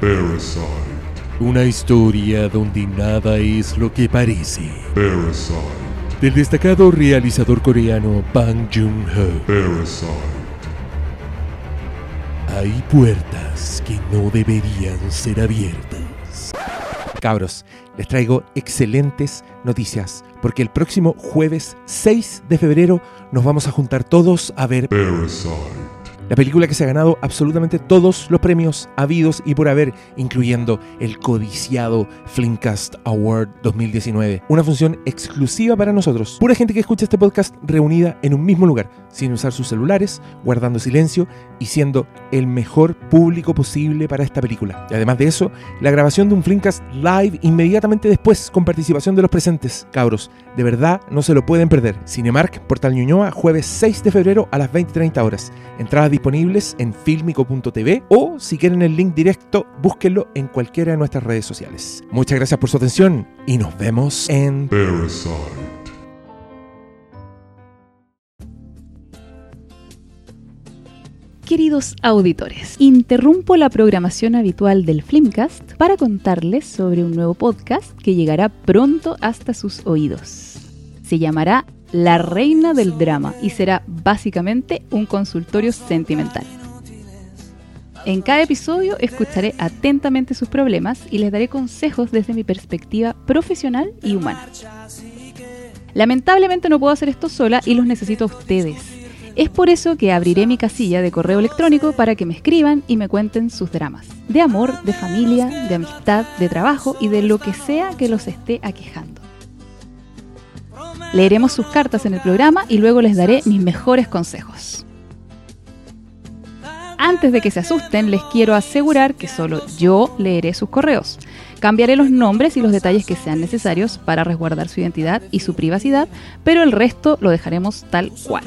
Parasite. Una historia donde nada es lo que parece. Parasite. Del destacado realizador coreano Bang Joon-ho. Parasite. Hay puertas que no deberían ser abiertas. Cabros, les traigo excelentes noticias, porque el próximo jueves 6 de febrero nos vamos a juntar todos a ver Parasite. La película que se ha ganado absolutamente todos los premios habidos y por haber, incluyendo el codiciado Filmcast Award 2019. Una función exclusiva para nosotros. Pura gente que escucha este podcast reunida en un mismo lugar, sin usar sus celulares, guardando silencio y siendo el mejor público posible para esta película. Y además de eso, la grabación de un Filmcast live inmediatamente después con participación de los presentes. Cabros, de verdad no se lo pueden perder. Cinemark, Portal Ñuñoa, jueves 6 de febrero a las 20.30 horas. Entradas disponibles en filmico.tv o si quieren el link directo, búsquenlo en cualquiera de nuestras redes sociales. Muchas gracias por su atención y nos vemos en... Parasite. Queridos auditores, interrumpo la programación habitual del Flimcast para contarles sobre un nuevo podcast que llegará pronto hasta sus oídos. Se llamará La Reina del Drama y será básicamente un consultorio sentimental. En cada episodio escucharé atentamente sus problemas y les daré consejos desde mi perspectiva profesional y humana. Lamentablemente no puedo hacer esto sola y los necesito a ustedes. Es por eso que abriré mi casilla de correo electrónico para que me escriban y me cuenten sus dramas. De amor, de familia, de amistad, de trabajo y de lo que sea que los esté aquejando. Leeremos sus cartas en el programa y luego les daré mis mejores consejos. Antes de que se asusten, les quiero asegurar que solo yo leeré sus correos. Cambiaré los nombres y los detalles que sean necesarios para resguardar su identidad y su privacidad, pero el resto lo dejaremos tal cual.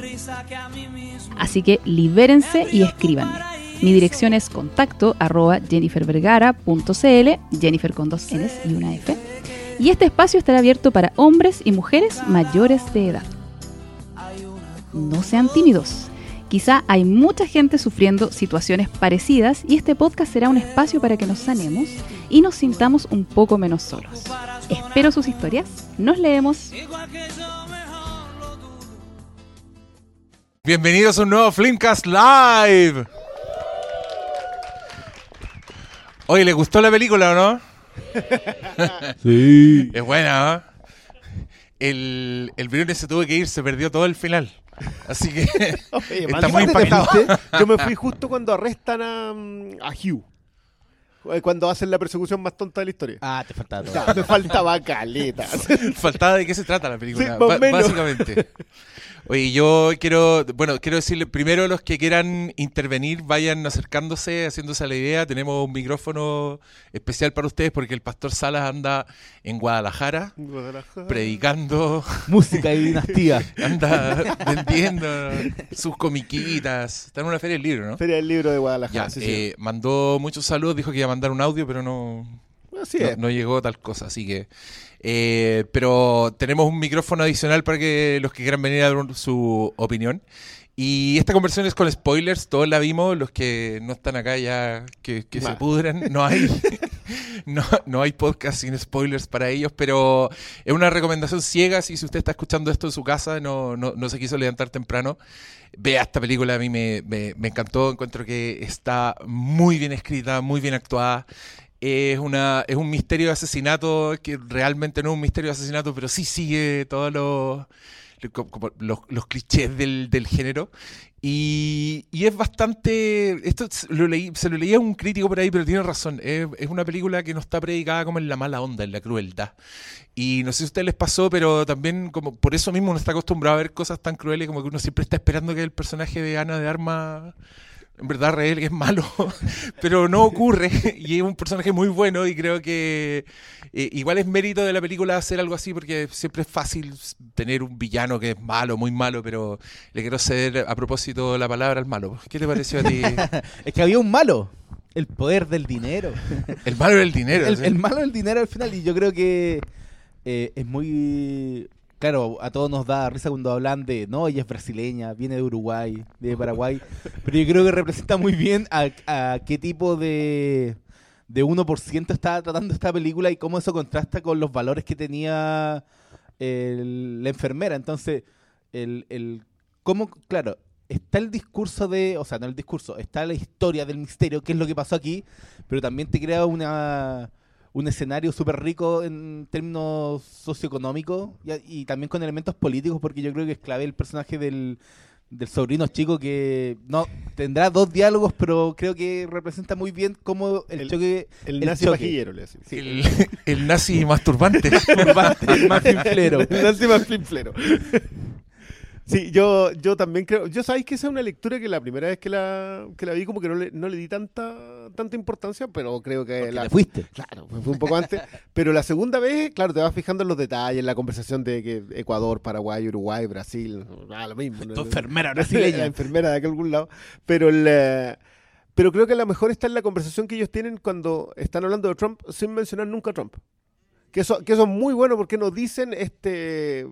Así que libérense y escríbanme. Mi dirección es contacto arroba jennifervergara.cl, Jennifer con dos Ns y una F. Y este espacio estará abierto para hombres y mujeres mayores de edad. No sean tímidos. Quizá hay mucha gente sufriendo situaciones parecidas y este podcast será un espacio para que nos sanemos y nos sintamos un poco menos solos. Espero sus historias. Nos leemos. Bienvenidos a un nuevo Filmcast Live. Oye, ¿le gustó la película o no? Sí. Es buena, ¿no? El, el Briones se tuvo que ir, se perdió todo el final. Así que Oye, está ¿más muy impactado. Yo me fui justo cuando arrestan a, mm, a Hugh. Eh, Cuando hacen la persecución más tonta de la historia. Ah, te faltaba todo. Ya, me faltaba caleta. Faltaba de qué se trata la película, Sí, más o ba- menos. básicamente. Oye, yo quiero, bueno, quiero decirle primero los que quieran intervenir, vayan acercándose, haciéndose a la idea. Tenemos un micrófono especial para ustedes porque el pastor Salas anda en Guadalajara predicando, Música y dinastía. anda vendiendo sus comiquitas. Está en una feria del libro, ¿no? Feria del libro de Ya, Guadalajara. sí, sí. eh, mandó muchos saludos, dijo que iba a mandar un audio, pero no, Así no, es. no llegó tal cosa, así que... eh, pero tenemos un micrófono adicional para que los que quieran venir a dar su opinión. Y esta conversión es con spoilers, todos la vimos, los que no están acá ya que, que se Ma. pudren, no hay, no, no hay podcast sin spoilers para ellos, pero es una recomendación ciega, si usted está escuchando esto en su casa, no, no, no se quiso levantar temprano, vea esta película, a mí me, me- me encantó, encuentro que está muy bien escrita, muy bien actuada. Es, una, es un misterio de asesinato que realmente no es un misterio de asesinato, pero sí sigue todos los, como- los, los clichés del, del género. Y, y es bastante. Esto lo, leí, se lo leía a un crítico por ahí, pero tiene razón. Es, es una película que no está predicada como en la mala onda, en la crueldad. Y no sé si a ustedes les pasó, pero también como por eso mismo uno está acostumbrado a ver cosas tan crueles como que uno siempre está esperando que el personaje de Ana de Armas en verdad Rael que es malo, pero no ocurre y es un personaje muy bueno y creo que eh, igual es mérito de la película hacer algo así porque siempre es fácil tener un villano que es malo, muy malo, pero le quiero ceder a propósito la palabra al malo. ¿Qué te pareció a ti? Es que había un malo. El poder del dinero. El malo del dinero. El, ¿sí? el malo del dinero al final. Y yo creo que eh, es muy. Claro, a todos nos da risa cuando hablan de. No, ella es brasileña, viene de Uruguay, de Paraguay. Pero yo creo que representa muy bien a, a qué tipo de, de 1% estaba tratando esta película y cómo eso contrasta con los valores que tenía el- la enfermera. Entonces, el, el cómo, claro, está el discurso de, o sea, no el discurso, está la historia del misterio, qué es lo que pasó aquí, pero también te crea una un escenario súper rico en términos socioeconómicos y, y también con elementos políticos, porque yo creo que es clave el personaje del, del sobrino chico que no tendrá dos diálogos, pero creo que representa muy bien cómo el, El- choque El, El nazi choque. pajillero, le decimos. Sí. El, el nazi masturbante. turbante, más finflero. El nazi más flinflero. Sí, yo, yo también creo. Yo sabéis que esa es una lectura que la primera vez que la, que la vi, como que no le, no le di tanta, tanta importancia, pero creo que Porque la. te fuiste. Claro, fue un poco antes. Pero la segunda vez, claro, te vas fijando en los detalles, en la conversación de que Ecuador, Paraguay, Uruguay, Brasil, ah, lo mismo. ¿no? Tu enfermera la brasileña. enfermera de algún lado. Pero, el, pero creo que a lo mejor está en la conversación que ellos tienen cuando están hablando de Trump sin mencionar nunca a Trump. Que eso, que eso es muy bueno porque no dicen este,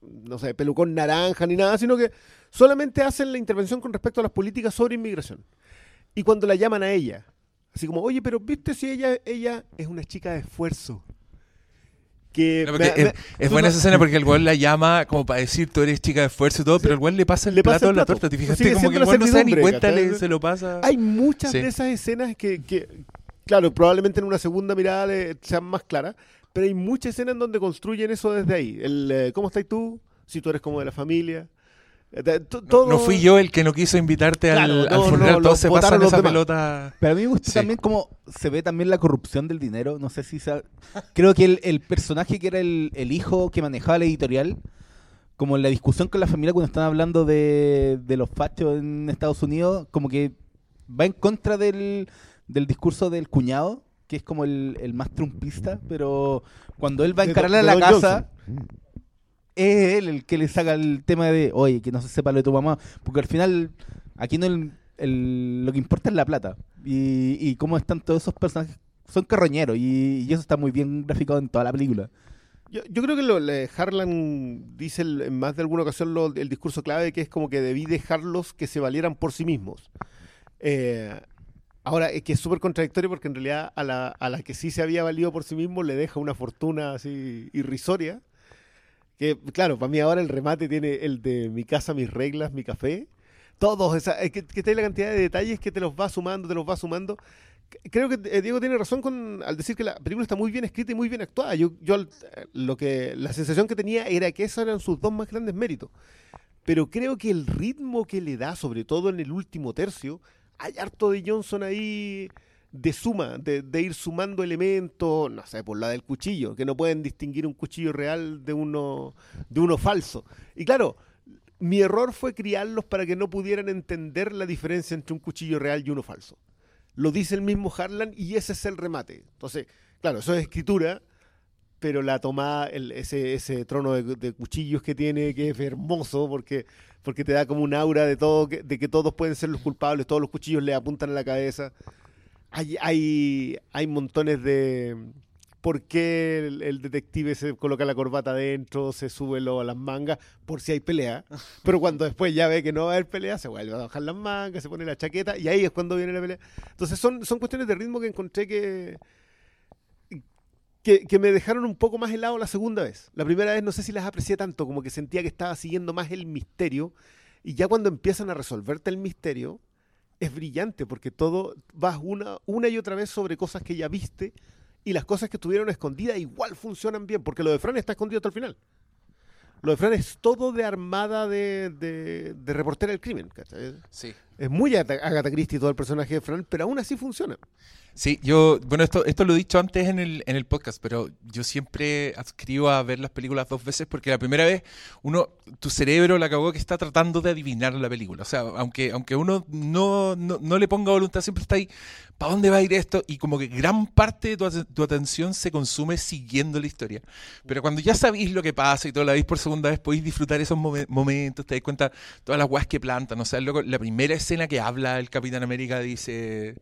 no sé, pelucón naranja ni nada, sino que solamente hacen la intervención con respecto a las políticas sobre inmigración. Y cuando la llaman a ella, así como, oye, pero viste si ella, ella es una chica de esfuerzo. Que No, me- porque me- es, buena esa escena porque el weón la llama como para decir tú eres chica de esfuerzo y todo, pero el weón le pasa el Le pasa plato el a la torta. ¿Te fijaste? Como que el weón no se da ni cuenta, le- se lo pasa. Hay muchas Sí. de esas escenas que, que, claro, probablemente en una segunda mirada le- sean más claras, pero hay muchas escenas en donde construyen eso desde ahí. El, eh, ¿Cómo estás tú? Si tú eres como de la familia. Eh, No, no fui yo el que no quiso invitarte al, Claro, al no, funeral, no, todos se pasan los esa demás. pelota. Pero a mí me gusta Sí. también cómo se ve también la corrupción del dinero. No sé si Creo que el, el personaje que era el, el hijo que manejaba la editorial, como en la discusión con la familia cuando están hablando de, de los fachos en Estados Unidos, como que va en contra del, del discurso del cuñado, que es como el, el más trumpista, pero cuando él va a De encararle a la Don casa, es él el que le saca el tema de, oye, que no se sepa lo de tu mamá, porque al final aquí no el- el- lo que importa es la plata y, y cómo están todos esos personajes, son carroñeros y, y eso está muy bien graficado en toda la película. Yo, yo creo que lo, le- Harlan dice el- en más de alguna ocasión lo- el discurso clave que es como que debí dejarlos que se valieran por sí mismos. Eh, ahora, es que es súper contradictorio porque en realidad a la, a la que sí se había valido por sí mismo le deja una fortuna así irrisoria. Que, claro, para mí ahora el remate tiene el de mi casa, mis reglas, mi café. Todos, esa, es que, que tiene la cantidad de detalles que te los va sumando, te los va sumando. Creo que eh, Diego tiene razón al decir que la película está muy bien escrita y muy bien actuada. Yo, yo eh, lo que, la sensación que tenía era que esos eran sus dos más grandes méritos. Pero creo que el ritmo que le da, sobre todo en el último tercio, hay harto de Johnson ahí de suma, de, ir sumando elementos, no sé, por la del cuchillo, que no pueden distinguir un cuchillo real de uno, de uno falso. Y claro, mi error fue criarlos para que no pudieran entender la diferencia entre un cuchillo real y uno falso. Lo dice el mismo Harlan y ese es el remate. Entonces, claro, eso es escritura, pero la tomada, el- ese, ese trono de, de cuchillos que tiene, que es hermoso, porque, porque te da como un aura de todo, que- de que todos pueden ser los culpables, todos los cuchillos le apuntan a la cabeza. Hay, hay, hay montones de... ¿Por qué el, el detective se coloca la corbata adentro, se sube lo- las mangas? Por si hay pelea. Pero cuando después ya ve que no va a haber pelea, se vuelve a bajar las mangas, se pone la chaqueta y ahí es cuando viene la pelea. Entonces son, son cuestiones de ritmo que encontré que, que, me dejaron un poco más helado la segunda vez. La primera vez no sé si las aprecié tanto, como que sentía que estaba siguiendo más el misterio. Y ya cuando empiezan a resolverte el misterio, es brillante porque todo vas una, una y otra vez sobre cosas que ya viste y las cosas que estuvieron escondidas igual funcionan bien, porque lo de Fran está escondido hasta el final. Lo de Fran es todo de armada de, de, de reportera del crimen. ¿cachai? Sí. Es muy Agatha Christie todo el personaje de Fran, pero aún así funciona. Sí, yo, bueno, esto, esto lo he dicho antes en el, en el podcast, pero yo siempre adscribo a ver las películas dos veces porque la primera vez uno, tu cerebro la cagó que está tratando de adivinar la película. O sea, aunque, aunque uno no, no, no le ponga voluntad, siempre está ahí, ¿para dónde va a ir esto? Y como que gran parte de tu, tu atención se consume siguiendo la historia. Pero cuando ya sabéis lo que pasa y todo la veis por segunda vez, podéis disfrutar esos momen- momentos, te das cuenta todas las weas que plantan. O sea, la primera escena que habla el Capitán América dice...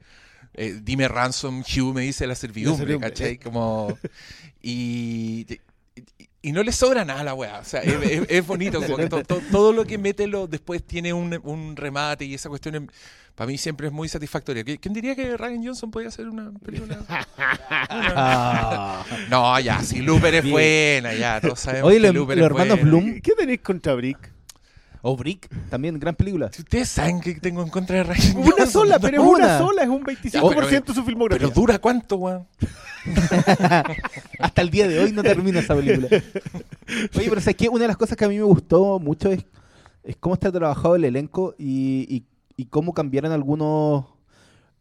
eh, dime ransom, Hugh me dice la servidumbre, servidumbre, ¿cachai? eh. Como, y, y, y no le sobra nada a la weá, o sea, es, es- es bonito, como que to- to- todo lo que mete lo, después tiene un, un remate y esa cuestión, es- para mí siempre es muy satisfactoria. ¿Qui- ¿Quién diría que Ryan Johnson podía hacer una película? Ah. no, ya, si Looper es buena, ya, todos sabemos Oye, que los- Looper los es hermanos buena. Bloom- ¿Qué tenéis contra Brick? O Brick, también gran película. Si Ustedes saben que tengo en contra de Ryan Una Johnson. sola, pero es una. sola, es un 25% de su filmografía. Pero dura cuánto, weón. Hasta el día de hoy no termina esa película. Oye, pero ¿sabes qué? Una de las cosas que a mí me gustó mucho es, es cómo está trabajado el elenco y, y- y cómo cambiaron algunos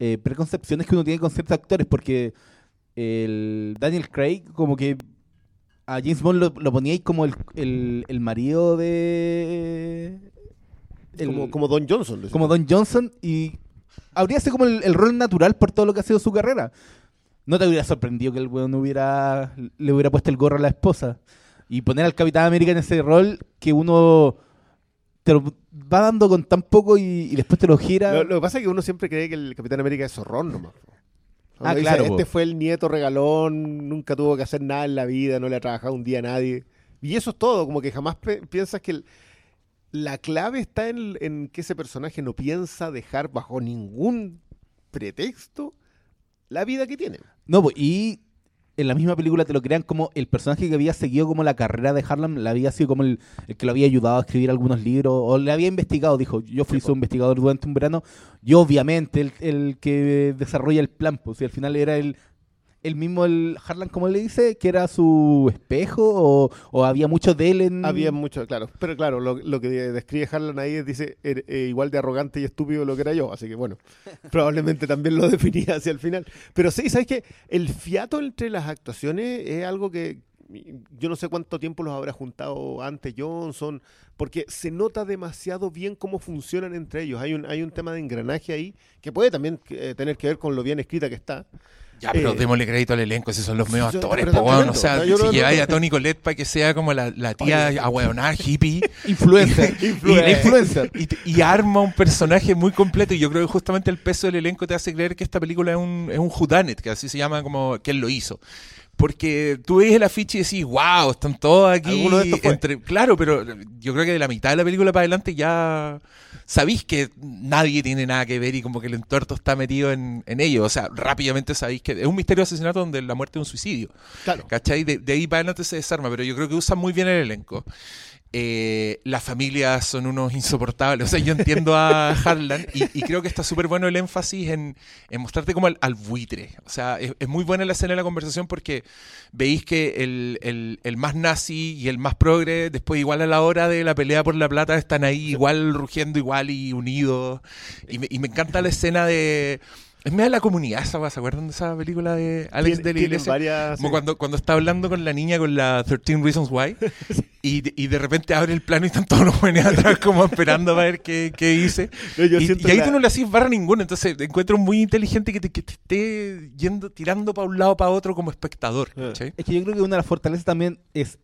eh, preconcepciones que uno tiene con ciertos actores, porque el Daniel Craig como que a James Bond lo, lo ponía ahí como el, el- el marido de... el- como, como Don Johnson. como Don Johnson y habría sido como el, el rol natural por todo lo que ha sido su carrera. No te hubiera sorprendido que el weón hubiera, le hubiera puesto el gorro a la esposa. Y poner al Capitán América en ese rol que uno te lo va dando con tan poco y, y después te lo gira. Lo, lo que pasa es que uno siempre cree que el Capitán América es zorrón nomás. Ah, dice, claro, Este po. fue el nieto regalón, nunca tuvo que hacer nada en la vida, no le ha trabajado un día a nadie. Y eso es todo, como que jamás piensas que el- la clave está en, en que ese personaje no piensa dejar bajo ningún pretexto la vida que tiene. No, y en la misma película te lo crean como el personaje que había seguido como la carrera de Harlem, la había sido como el, el que lo había ayudado a escribir algunos libros, o le había investigado, dijo, yo fui su investigador durante un verano, y obviamente el, el que desarrolla el plan, pues y al final era el, el mismo, el Harlan, como le dice, que era su espejo, o, o había mucho de él en... Había mucho, claro. Pero claro, lo, lo que describe Harlan ahí es, dice, er- eh, igual de arrogante y estúpido lo que era yo. Así que bueno, probablemente también lo definía hacia el final. Pero sí, ¿sabes qué? El fiato entre las actuaciones es algo que yo no sé cuánto tiempo los habrá juntado antes Johnson, porque se nota demasiado bien cómo funcionan entre ellos. Hay un, hay un tema de engranaje ahí que puede también eh, tener que ver con lo bien escrita que está. Ya, pero Eh, démosle crédito al elenco, esos son los medios actores, po. O sea, yo si no- lleváis no- a Tony Colette para que sea como la, la tía Oye. ahueonada, hippie, Influencer. Influencer. Influencer. y, y arma un personaje muy completo. Y yo creo que justamente el peso del elenco te hace creer que esta película es un, es un whodunit, que así se llama como que él lo hizo. Porque tú ves el afiche y decís, wow, están todos aquí. Alguno de estos fue. entre- Claro, pero yo creo que de la mitad de la película para adelante ya sabéis que nadie tiene nada que ver y como que el entuerto está metido en, en ello. O sea, rápidamente sabéis que es un misterio de asesinato donde la muerte es un suicidio. Claro. ¿Cachai? De, de ahí para adelante se desarma, pero yo creo que usan muy bien el elenco. Eh, las familias son unos insoportables. O sea, yo entiendo a Harlan y, y creo que está súper bueno el énfasis en, en mostrarte como al, al buitre. O sea, es, es muy buena la escena de la conversación porque veis que el, el- el más nazi y el más progre, después igual a la hora de la pelea por la plata, están ahí igual rugiendo igual y unidos. Y me, y me encanta la escena de... Es medio de la comunidad esa, ¿se acuerdan de esa película de Alex de la tienen Iglesia? varias- Como sí. cuando, cuando está hablando con la niña con la 13 Reasons Why y, de- y de repente abre el plano y están todos los jóvenes atrás como esperando para ver qué, qué dice. No, yo y, ahí la- tú no le haces barra ninguna, entonces encuentro muy inteligente que te, que te esté yendo, tirando para un lado para otro como espectador. Ah. Es que yo creo que una de las fortalezas también es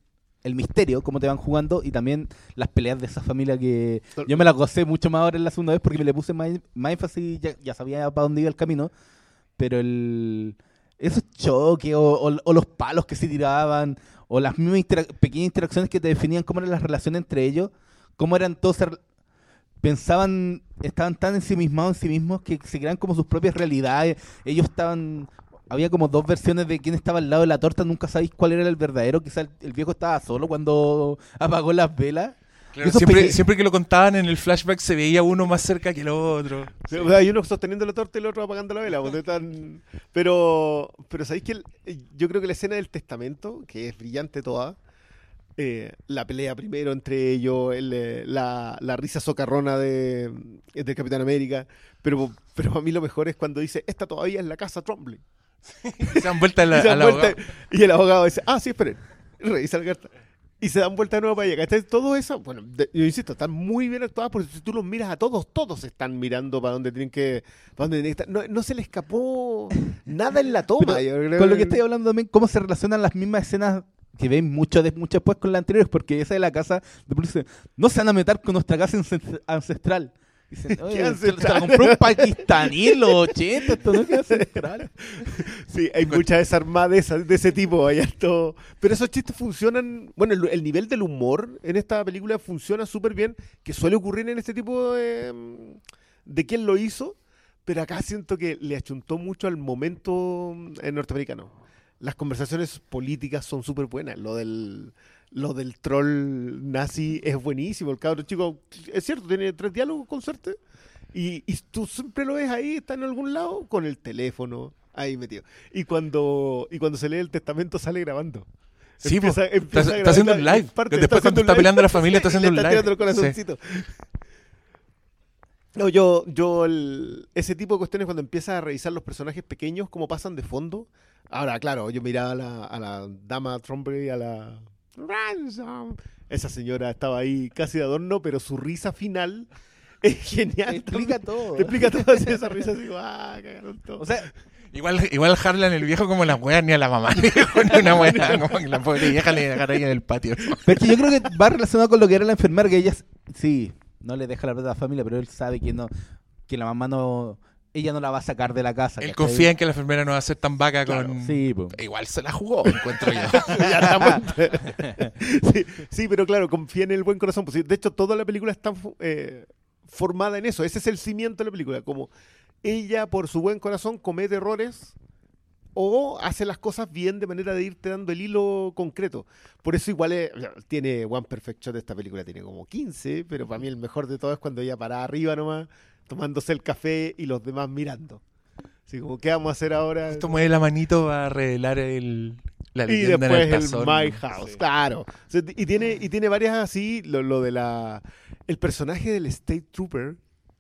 el misterio, cómo te van jugando, y también las peleas de esa familia que yo me las gocé mucho más ahora en la segunda vez porque me le puse más, más énfasis, ya, ya sabía para dónde iba el camino, pero el esos choques o, o- o los palos que se tiraban, o las mismas pequeñas interacciones que te definían cómo eran las relaciones entre ellos, cómo eran todos... pensaban, estaban tan ensimismados en sí mismos que se crean como sus propias realidades. Ellos estaban. Había como dos versiones de quién estaba al lado de la torta, nunca sabéis cuál era el verdadero. Quizá el, el viejo estaba solo cuando apagó las velas. Claro, siempre, que lo contaban en el flashback se veía uno más cerca que el otro. Sí, o sea, hay uno sosteniendo la torta y el otro apagando la vela. pues, están- Pero, pero sabéis que el- eh, yo creo que la escena del testamento, que es brillante toda, eh, la pelea primero entre ellos, el, eh, la, la risa socarrona de, del Capitán América, pero, pero a mí lo mejor es cuando dice, esta todavía es la casa Trombley. Se dan vuelta a la, y, se dan vuelta- y el abogado dice, ah, sí, esperen, revisa la carta. Y se dan vuelta de nuevo para allá. ¿cachai? Todo eso, bueno, de- yo insisto, están muy bien actuadas porque si tú los miras a todos, todos están mirando para donde tienen que, para donde tienen que estar. No, no se le escapó nada en la toma. Pero yo creo Con lo que estoy hablando también, cómo se relacionan las mismas escenas que ven mucho, de, mucho después con las anteriores, porque esa de la casa de policía, no se van a meter con nuestra casa ancest- ancestral. Dicen, "Oye, se- la compró un pakistaní en los 80, esto no. Sí, hay mucha desarmada de, esa- de ese tipo. Hay harto- Pero esos chistes funcionan. Bueno, el, el nivel del humor en esta película funciona súper bien, que suele ocurrir en este tipo de. de quién lo hizo. pero acá siento que le achuntó mucho al momento eh, norteamericano. Las conversaciones políticas son súper buenas. Lo del, lo del troll nazi es buenísimo. El cabro chico, es cierto, tiene tres diálogos con suerte. Y, y tú siempre lo ves ahí, está en algún lado, con el teléfono, ahí metido. Y cuando, y cuando se lee el testamento sale grabando. Sí, po. Empieza- está, haciendo un live. parte, Después cuando está live. peleando la familia está haciendo un está live. Sí. No, yo, yo el- ese tipo de cuestiones cuando empiezas a revisar los personajes pequeños, cómo pasan de fondo. Ahora, claro, yo miraba a la, a la dama a la Ransom. Esa señora estaba ahí casi de adorno, pero su risa final es genial. Te explica todo. Te explica todo así, esa risa así, ah, cagaron todo. O sea, Igual, igual Harlan, el viejo, como la wea, ni a la mamá ni una wea, como que la pobre vieja le dejaron ahí en el patio. pero es que yo creo que va relacionado con lo que era la enfermera, que ella, sí, no le deja la plata a la familia, pero él sabe que no, que la mamá no, ella no la va a sacar de la casa. Él ¿cachai? confía en que la enfermera no va a ser tan vaca Claro. con... Sí, po. Igual se la jugó, encuentro yo. Ya estamos. sí, sí, pero claro, confía en el buen corazón. Pues, de hecho, toda la película está eh, formada en eso. Ese es el cimiento de la película. Como ella, por su buen corazón, comete errores o hace las cosas bien de manera de irte dando el hilo concreto. Por eso igual es- tiene One Perfect Shot esta película, tiene como 15, pero para mí el mejor de todo es cuando ella para arriba nomás, tomándose el café y los demás mirando. Así como, ¿qué vamos a hacer ahora? Esto mueve la manito para revelar el, la y después en el el, tazón. My House, claro. O sea, y tiene, y tiene varias así, lo, lo de la... El personaje del State Trooper,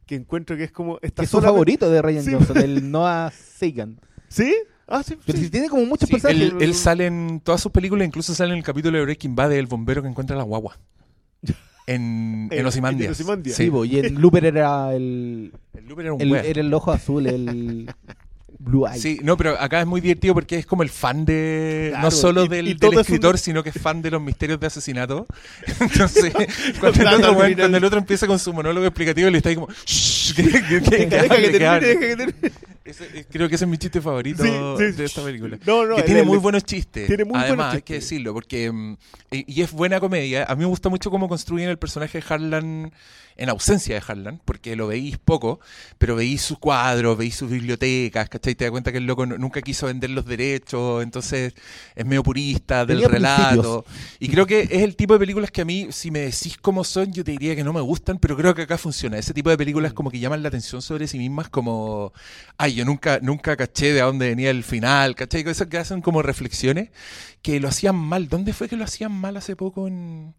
que encuentro que es como... Está es su solamente- favorito de Ryan Sí. Johnson, el Noah Sagan. ¿Sí? Ah, sí, Pero sí. si tiene como muchos Sí, personajes. él, él sale en todas sus películas, incluso sale en el capítulo de Breaking Bad del bombero que encuentra la guagua. En, en En- Ozymandias. en Ozymandias. Sí, po, y en Looper era el, El Looper era un el, era el ojo azul, el Blue Eye. Sí, no, pero acá es muy divertido porque es como el fan de. Claro, no solo y- del, y del todo es un- escritor, sino que es fan de los misterios de asesinato. Entonces, cuando, el otro, cuando el otro empieza con su monólogo explicativo, le está ahí como. "Shh, que, que- que- que Deja hable, que que termine, hable". deja que termine. Ese- eh, creo que ese es mi chiste favorito Sí, sí. de esta película. No, no, que tiene el- muy buenos chistes. tiene muy Además, buenos hay que decirlo, porque. mm, y, y es buena comedia. A mí me gusta mucho cómo construyen el personaje de Harlan en ausencia de Harlan, porque lo veís poco, pero veís sus cuadros, veís sus bibliotecas, ¿cachai? Te das cuenta que el loco nunca quiso vender los derechos, entonces es medio purista del Tenía relato. Y creo que es el tipo de películas que a mí, si me decís cómo son, yo te diría que no me gustan, pero creo que acá funciona. Ese tipo de películas como que llaman la atención sobre sí mismas, como, ay, yo nunca, nunca caché de a dónde venía el final, ¿cachai? Esas que hacen como reflexiones que lo hacían mal. ¿Dónde fue que lo hacían mal hace poco en...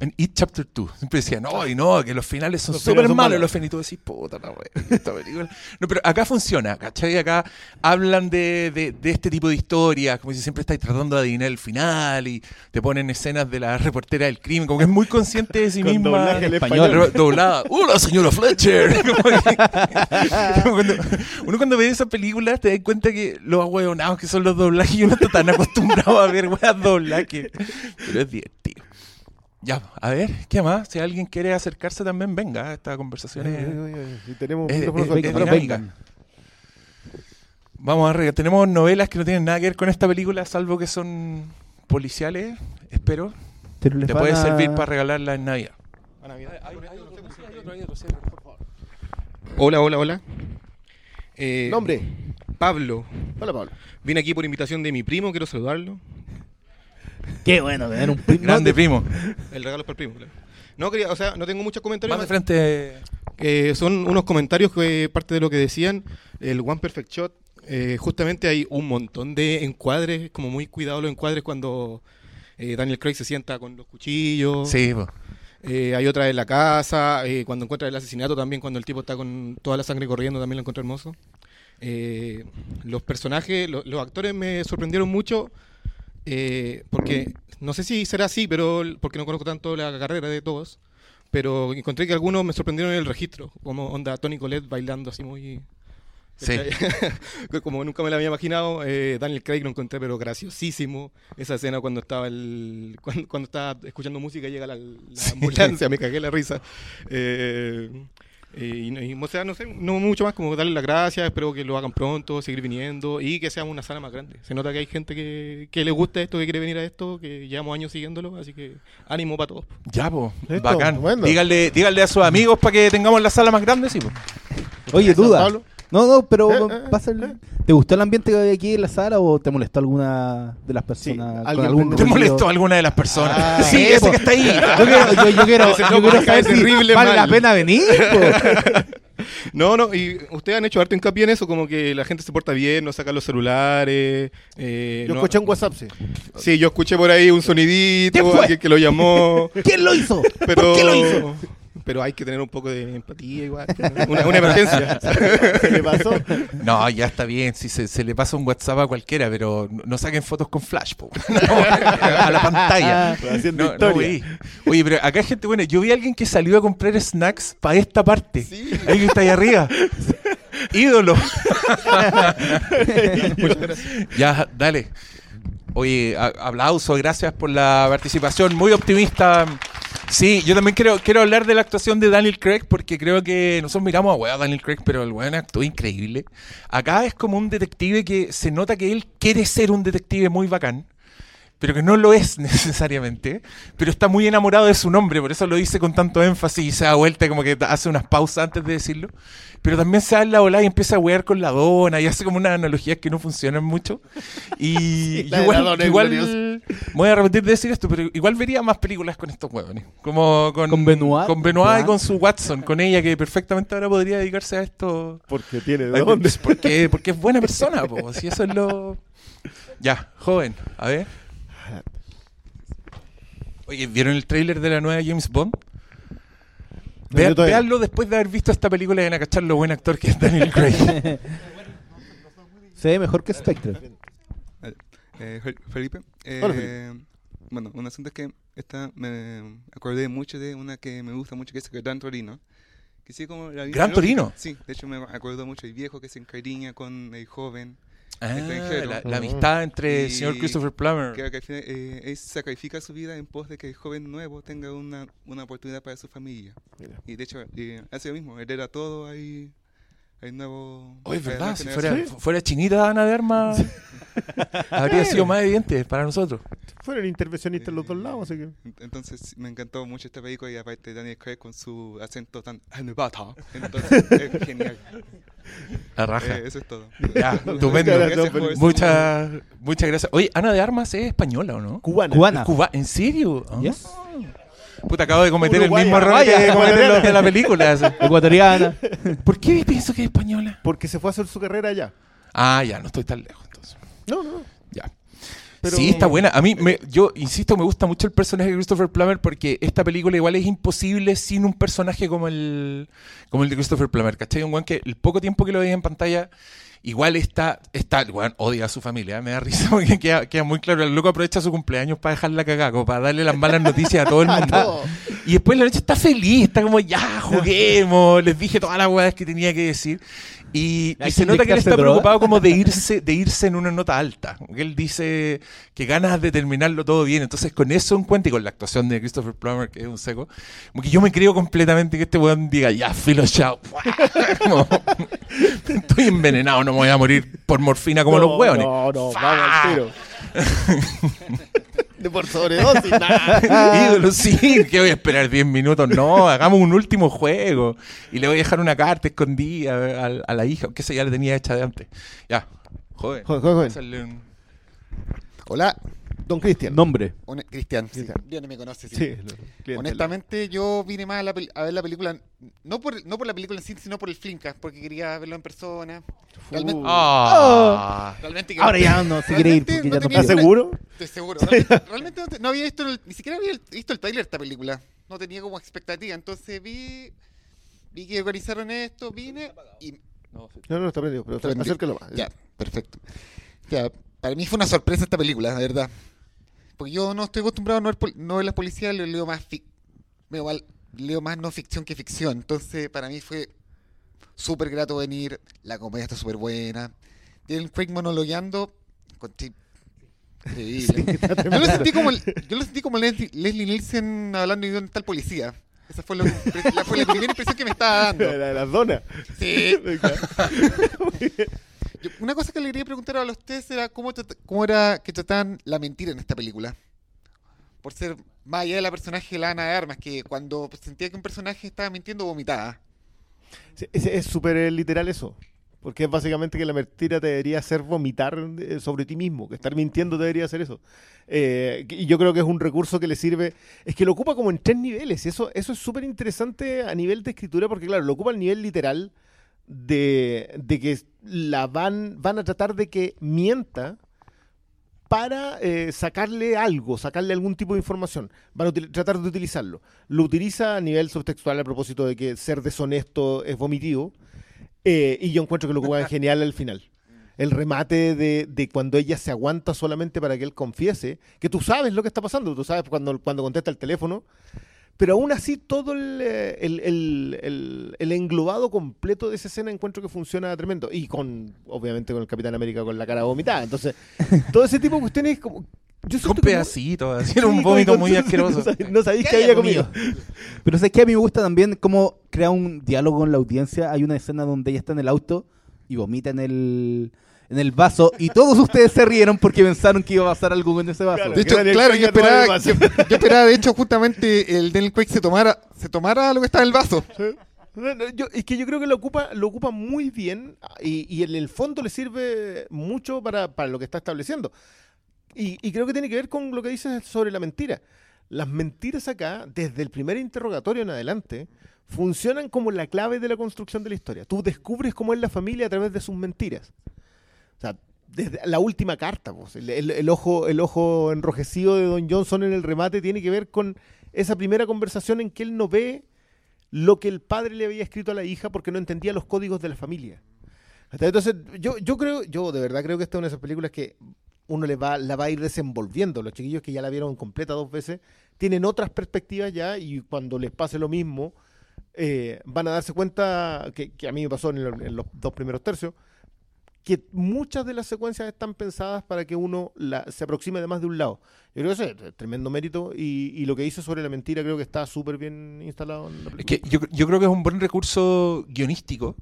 En It Chapter 2, siempre decían, no, y no, que los finales son súper malos. malos. Los finales, y tú decís, puta la wea, esta película. No, pero acá funciona, ¿cachai? Acá hablan de, de, de este tipo de historias, como si siempre estáis tratando de adivinar el final y te ponen escenas de la reportera del crimen, como que es muy consciente de sí Con misma. doblaje español. doblada. ¡Hola, señora Fletcher! Cuando- uno cuando ve esas películas te das cuenta que los ahueonados que son los doblajes y uno está tan acostumbrado a ver weas doblajes. Pero es divertido. Ya, a ver, ¿qué más? Si alguien quiere acercarse también, venga, esta conversación es, tenemos Eh, eh, eh, dinámica. vengan. Vamos a ver, tenemos novelas que no tienen nada que ver con esta película, salvo que son policiales, espero. Te van puede a- servir para regalarla en Navidad. Hola, hola, hola. Eh, Nombre. Pablo. Hola, Pablo. Vine aquí por invitación de mi primo, quiero saludarlo. Qué bueno tener un primo. Grande primo. El regalo es para el primo, claro. No, quería, o sea, no tengo muchos comentarios. Más de frente. Eh, son unos comentarios que parte de lo que decían. El One Perfect Shot, eh, justamente hay un montón de encuadres, como muy cuidados los encuadres cuando eh, Daniel Craig se sienta con los cuchillos. Sí, po. Eh, hay otra en la casa, eh, cuando encuentra el asesinato también, cuando el tipo está con toda la sangre corriendo, también lo encuentro hermoso. Eh, los personajes, lo- los actores me sorprendieron mucho, eh, porque no sé si será así, pero porque no conozco tanto la carrera de todos, pero encontré que algunos me sorprendieron en el registro, como onda Tony Colette bailando así muy... Sí. como nunca me lo había imaginado, eh, Daniel Craig lo encontré pero graciosísimo. Esa escena cuando estaba el cuando, cuando estaba escuchando música y llega la, la ambulancia, me cagué la risa. Eh, eh, y, no- y, o sea, no sé, no mucho más como darle las gracias, espero que lo hagan pronto, seguir viniendo y que sea una sala más grande. Se nota que hay gente que, que le gusta esto, que quiere venir a esto, que llevamos años siguiéndolo, así que ánimo para todos. Ya. Listo, Bacán. bueno. Díganle, díganle a sus amigos para que tengamos la sala más grande, sí, po. Oye, duda. Pablo. No, no, pero Eh, eh, pasa el- ¿te gustó el ambiente que hay aquí en la sala o te molestó alguna de las personas? con algún ¿Te molestó alguna de las personas? Ah. sí, ese que está ahí. Yo quiero, yo, yo quiero, yo saber si vale la pena venir. po. No, no, y ustedes han hecho harto hincapié en eso, como que la gente se porta bien, no saca los celulares. eh, Yo no- escuché un WhatsApp, sí. Sí, yo escuché por ahí un sonidito, alguien que lo llamó. ¿Quién lo hizo? Pero, ¿Por qué lo hizo? Pero hay que tener un poco de empatía igual. Una, una emergencia. ¿Qué le pasó? No, ya está bien, si se, se le pasa un WhatsApp a cualquiera, pero no, no saquen fotos con flash, po. No, a la pantalla. Haciendo No, no, historia. güey. Oye, pero acá hay gente buena. Yo vi a alguien que salió a comprar snacks para esta parte. Sí. Alguien que está ahí arriba. Ídolo. Ya, dale. Oye, aplauso, gracias por la participación, muy optimista. Sí, yo también quiero, quiero hablar de la actuación de Daniel Craig porque creo que nosotros miramos a weá, Daniel Craig, pero el weón actuó increíble. Acá es como un detective que se nota que él quiere ser un detective muy bacán, pero que no lo es necesariamente, pero está muy enamorado de su nombre, por eso lo dice con tanto énfasis y se da vuelta y como que hace unas pausas antes de decirlo. Pero también se da la volada y empieza a wear con la dona y hace como unas analogías que no funcionan mucho. Y Sí, igual, igual voy a repetir de decir esto, pero igual vería más películas con estos huevones. Como con, Con Benoit. Con Benoit y Benoit. con su Watson, con ella que perfectamente ahora podría dedicarse a esto. Porque tiene de dónde. Porque, porque es buena persona, po, si eso es lo. Ya, joven, a ver. Oye, ¿vieron el tráiler de la nueva James Bond? No, Vea- yo todavía no. Veanlo después de haber visto esta película y van a cachar lo buen actor que es Daniel Craig. Se ve mejor que Spectre. Eh, Fel- Felipe, eh, Hola, bueno, un asunto es que esta me acordé mucho de una que me gusta mucho, que es Gran Torino. Que sí, como la ¿Gran. Torino? Sí, de hecho me acuerdo mucho el viejo que se encariña con el joven. Ah, Extranjero. la, la amistad entre el señor Christopher Plummer. Que, que al final eh, él sacrifica su vida en pos de que el joven nuevo tenga una, una oportunidad para su familia. Mira. Y de hecho, eh, hace lo mismo, él era todo ahí. El nuevo. Oye, es verdad, si fuera, fuera chinita Ana de Armas, habría sido más evidente para nosotros. Fueron intervencionistas en los dos lados, así que. Ent- Entonces me encantó mucho esta película y aparte Daniel Craig con su acento tan anubata. Entonces es genial. La raja. Eh, eso es todo. Ya, estupendo. Muchas, muchas gracias. Oye, Ana de Armas es española, ¿o no? Cubana. Cubana. Cuba, ¿En serio? Ah. Yes. Puta, acabo de cometer Uruguaya, el mismo error que los de la película. así. Ecuatoriana. ¿Por qué pienso que es española? Porque se fue a hacer su carrera allá. Ah, ya, no estoy tan lejos entonces. No, no. Ya. Pero- Sí, está buena. A mí, me, yo insisto, me gusta mucho el personaje de Christopher Plummer porque esta película igual es imposible sin un personaje como el, como el de Christopher Plummer. ¿Cachai? Un weón que el poco tiempo que lo veía en pantalla, igual está, está, weón odia a su familia. Me da risa porque queda, queda muy claro. El loco aprovecha su cumpleaños para dejarla cagada, como para darle las malas noticias a todo el mundo. Y después la noche está feliz, está como, ya, juguemos. Les dije todas las weas que tenía que decir. Y, y se nota que él está droga. preocupado como de irse, de irse en una nota alta. Él dice que ganas de terminarlo todo bien. Entonces, con eso en cuenta y con la actuación de Christopher Plummer, que es un seco, como que yo me creo completamente que este weón diga, ya, filo, chao. Como, Estoy envenenado, no me voy a morir por morfina como No, los weones. No, no, vamos al tiro. De por sobredosis, nada. Ídolo, sí, que voy a esperar 10 minutos. No, hagamos un último juego. Y le voy a dejar una carta escondida a, a la hija, que esa ya la tenía hecha de antes. Ya, joder. Joder, joder, joder. Pásale un- Hola, Don Cristian. Nombre. Hone- Cristian. sí. Dios no me conoce. sí. Honestamente, yo vine más a, la a ver la película, no por, no por la película en sí, sino por el Flinkas, porque quería verlo en persona. Realmente, Uh. Ah. realmente que- Ahora ya no se quiere ir porque no ya no tenía- ¿Estás seguro? Estoy seguro. Realmente, realmente no, te- no había visto, el- ni siquiera había visto el trailer de esta película. No tenía como expectativa. Entonces vi, vi que organizaron esto, vine y No, no, está prendido, pero Está acércalo más. Ya, perfecto. Ya, para mí fue una sorpresa esta película, de verdad. Porque yo no estoy acostumbrado a no ver novelas policiales, leo más, leo, mal- leo más no ficción que ficción. Entonces, para mí fue súper grato venir. La comedia está súper buena. Tiene el Craig monologueando. encontré increíble. yo, lo sentí como el- yo lo sentí como Leslie, Leslie Nielsen hablando de dónde está el policía. Esa fue, lo- la, fue la primera impresión que me estaba dando. La de las donas. Sí. Yo- una cosa que le quería preguntar a los tres era cómo, cómo era que trataban la mentira en esta película. Por ser más allá de la personaje de la Ana de Armas, que cuando sentía que un personaje estaba mintiendo, vomitaba. Es súper eh, literal eso. Porque es básicamente que la mentira te debería hacer vomitar eh, sobre ti mismo. Que estar mintiendo debería hacer eso. Eh, y yo creo que es un recurso que le sirve. Es que lo ocupa como en tres niveles. y Eso, eso es súper interesante a nivel de escritura. Porque, claro, lo ocupa al nivel literal de, de que la van, van a tratar de que mienta para eh, sacarle algo, sacarle algún tipo de información. Van a tratar de utilizarlo. Lo utiliza a nivel subtextual a propósito de que ser deshonesto es vomitivo. eh, y yo encuentro que lo ocupan genial al final. El remate de, de cuando ella se aguanta solamente para que él confiese, que tú sabes lo que está pasando, tú sabes cuando, cuando contesta el teléfono, pero aún así todo el, eh, el, el- el- el englobado completo de esa escena encuentro que funciona tremendo. Y con, obviamente, con el Capitán América con la cara vomitada. Entonces, todo ese tipo de cuestiones como... Yo Con pedacitos, así era un vómito muy asqueroso. No, sab- no sabéis ¿Qué que había comido. Pero sé que a mí me gusta también cómo crea un diálogo con la audiencia. Hay una escena donde ella está en el auto y vomita en el, en el vaso y todos ustedes se rieron porque pensaron que iba a pasar algo con ese vaso. Claro. De hecho, claro, yo esperaba, yo, yo esperaba, de hecho, justamente el Daniel Craig se tomara, se tomara lo que está en el vaso. Yo- es que yo creo que lo ocupa, lo ocupa muy bien y, y en el fondo le sirve mucho para, para lo que está estableciendo. Y, y creo que tiene que ver con lo que dices sobre la mentira. Las mentiras acá, desde el primer interrogatorio en adelante, funcionan como la clave de la construcción de la historia. Tú descubres cómo es la familia a través de sus mentiras. O sea, desde la última carta, pues, el, ojo, el ojo enrojecido de Don Johnson en el remate tiene que ver con esa primera conversación en que él no ve lo que el padre le había escrito a la hija porque no entendía los códigos de la familia. Entonces, yo, yo creo, yo de verdad creo que esta es una de esas películas que uno le va, la va a ir desenvolviendo. Los chiquillos que ya la vieron completa dos veces tienen otras perspectivas ya y cuando les pase lo mismo, eh, van a darse cuenta, que, a mí me pasó en los dos primeros tercios, que muchas de las secuencias están pensadas para que uno la- se aproxime de más de un lado. Yo creo que eso es tremendo mérito y, y lo que hizo sobre la mentira creo que está súper bien instalado en la Es que yo, yo creo que es un buen recurso guionístico,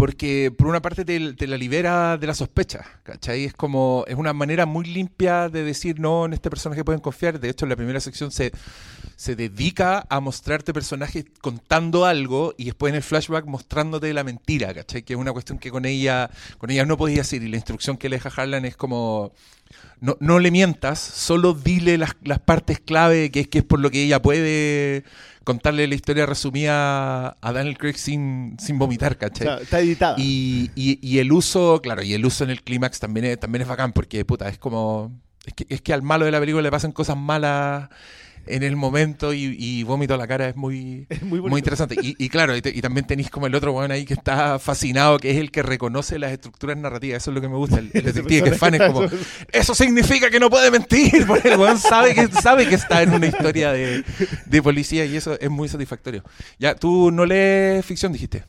porque por una parte te, la libera de la sospecha, ¿cachai? Es como, es una manera muy limpia de decir, no, en este personaje pueden confiar. De hecho, en la primera sección se, se dedica a mostrarte personajes contando algo y después en el flashback mostrándote la mentira, ¿cachai? Que es una cuestión que con ella, con ella no podía hacer y la instrucción que le deja Harlan es como... No, no le mientas, solo dile las, las partes clave, que es, que es por lo que ella puede contarle la historia resumida a Daniel Craig sin, sin vomitar, ¿cachai? está editada. Y, y- y el uso, claro, y el uso en el clímax también es, también es bacán, porque puta, es como. Es que, es que al malo de la película le pasan cosas malas en el momento y, y vómito a la cara es muy, Es muy interesante. Y, y claro, y, te- y también tenéis como el otro weón ahí que está fascinado, que es el que reconoce las estructuras narrativas. Eso es lo que me gusta. El, detective que es fan es como. Eso significa que no puede mentir, porque el weón sabe que, sabe que está en una historia de, de policía y eso es muy satisfactorio. Ya, tú no lees ficción, dijiste.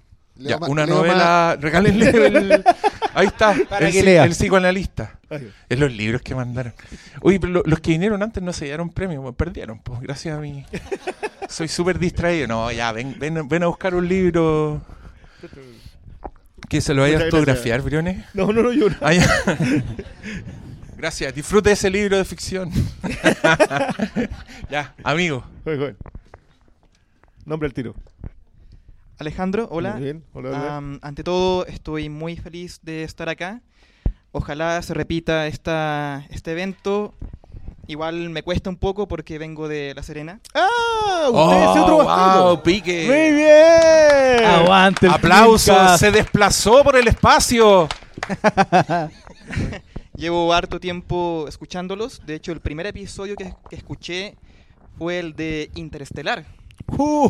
Ya, ma- una novela, regálenle el, ahí está, Para el, que lea. el psicoanalista. Ay, Es los libros que mandaron. Oye, pero lo- los que vinieron antes no se dieron premio, pues, perdieron, pues, gracias a mí. Soy súper distraído. No, ya, ven, ven, ven a buscar un libro que se lo vaya a autografiar, Briones. No, no, no, yo no. Ah. Gracias, disfrute ese libro de ficción. ya, amigo. Nombre al tiro. Alejandro, hola. Muy bien. Hola, hola. Am, ante todo, estoy muy feliz de estar acá. Ojalá se repita esta, este evento. Igual me cuesta un poco porque vengo de La Serena. ¡Ah! Usted es otro Oh, bastardo. wow, pique. ¡Muy bien! Aguante el Aplausos, se desplazó por el espacio. Llevo harto tiempo escuchándolos. De hecho, el primer episodio que, que escuché fue el de Interestelar. Uh,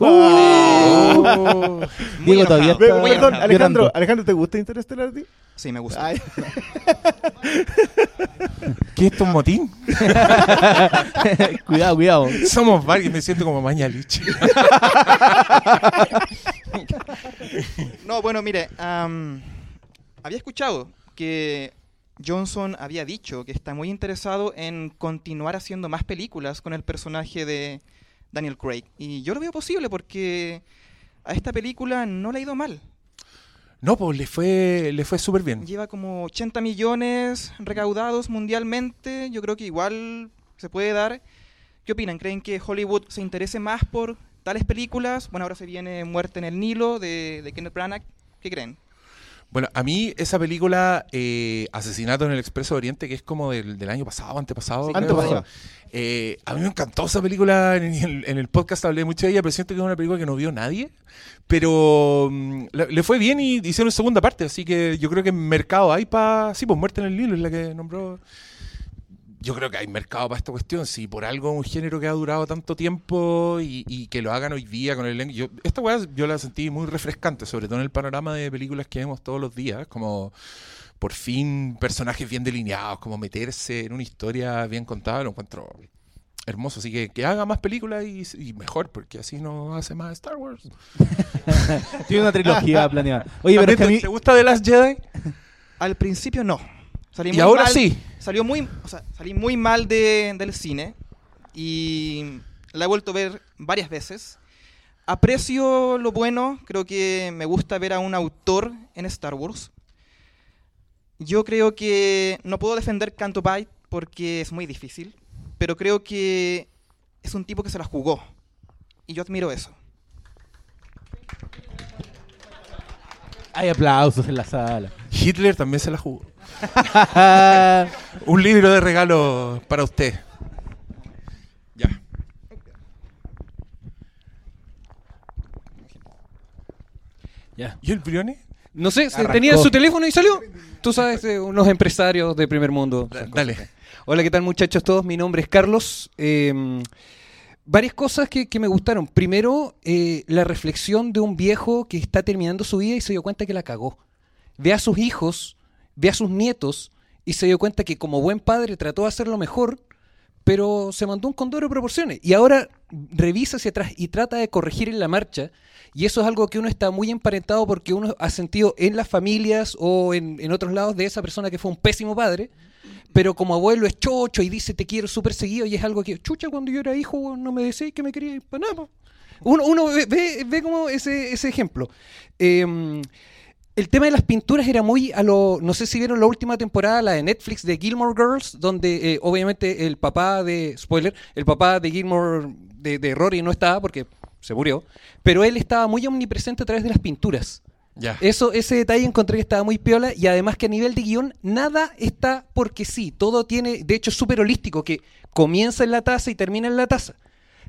Muy Diego todavía está Perdón. Alejandro. Alejandro, ¿te gusta Interestelar a ti? Sí, me gusta. Ay, ¿Qué es esto, un motín? cuidado, cuidado. Somos varios, me siento como Mañalich. No, bueno, mire, am, había escuchado que Johnson había dicho que está muy interesado en continuar haciendo más películas con el personaje de Daniel Craig. Y yo lo veo posible porque a esta película no le ha ido mal. No, pues le fue, le fue súper bien. Lleva como 80 millones recaudados mundialmente. Yo creo que igual se puede dar. ¿Qué opinan? ¿Creen que Hollywood se interese más por tales películas, bueno, ahora se viene Muerte en el Nilo de, de Kenneth Branagh, ¿qué creen? Bueno, a mí esa película, eh, Asesinato en el Expreso Oriente, que es como del, del año pasado, antepasado. creo, Antepasado. eh, a mí me encantó esa película. En el, en el podcast hablé mucho de ella, pero siento que es una película que no vio nadie. Pero mm, le, le fue bien y hicieron segunda parte, así que yo creo que en mercado hay para. Sí, pues Muerte en el Nilo es la que nombró. Yo creo que hay mercado para esta cuestión. Si por algo un género que ha durado tanto tiempo y, y que lo hagan hoy día con el elenco- yo Esta weá yo la sentí muy refrescante, sobre todo en el panorama de películas que vemos todos los días. Como por fin personajes bien delineados, como meterse en una historia bien contada, lo encuentro hermoso. Así que que haga más películas y, y mejor, porque así no hace más Star Wars. Tiene una trilogía planeada. Oye, pero ¿También es que a te- mí... ¿Te gusta The Last Jedi? Al principio no. Salí Y muy ahora mal- sí. Salió muy, o sea, salí muy mal de- del cine y la he vuelto a ver varias veces. Aprecio lo bueno, creo que me gusta ver a un autor en Star Wars. Yo creo que no puedo defender Canto Bight porque es muy difícil, pero creo que es un tipo que se la jugó y yo admiro eso. Hay aplausos en la sala. Hitler también se la jugó. Un libro de regalo para usted. Ya. Ya. ¿Y el Brione? No sé, Arrancó. tenía su teléfono y salió. Tú sabes, eh, unos empresarios de primer mundo. Da- dale. Hola, ¿qué tal muchachos todos? Mi nombre es Carlos. Eh, varias cosas que, que me gustaron. Primero, eh, la reflexión de un viejo que está terminando su vida y se dio cuenta que la cagó. Ve a sus hijos, ve a sus nietos y se dio cuenta que como buen padre trató de hacerlo mejor, pero se mandó un condoro de proporciones. Y ahora revisa hacia atrás y trata de corregir en la marcha. Y eso es algo que uno está muy emparentado porque uno ha sentido en las familias o en, en otros lados de esa persona que fue un pésimo padre, pero como abuelo es chocho y dice te quiero súper seguido y es algo que, chucha, cuando yo era hijo no me decís que me quería ir para nada. po". Uno, uno ve, ve, ve como ese, ese ejemplo. Eh, el tema de las pinturas era muy a lo. No sé si vieron la última temporada, la de Netflix de Gilmore Girls, donde eh, obviamente el papá de. Spoiler, el papá de Gilmore, de Rory, no estaba porque se murió, pero él estaba muy omnipresente a través de las pinturas. Ya. Eso, ese detalle encontré que estaba muy piola y además que a nivel de guion nada está porque sí, todo tiene, de hecho es súper holístico, que comienza en la taza y termina en la taza.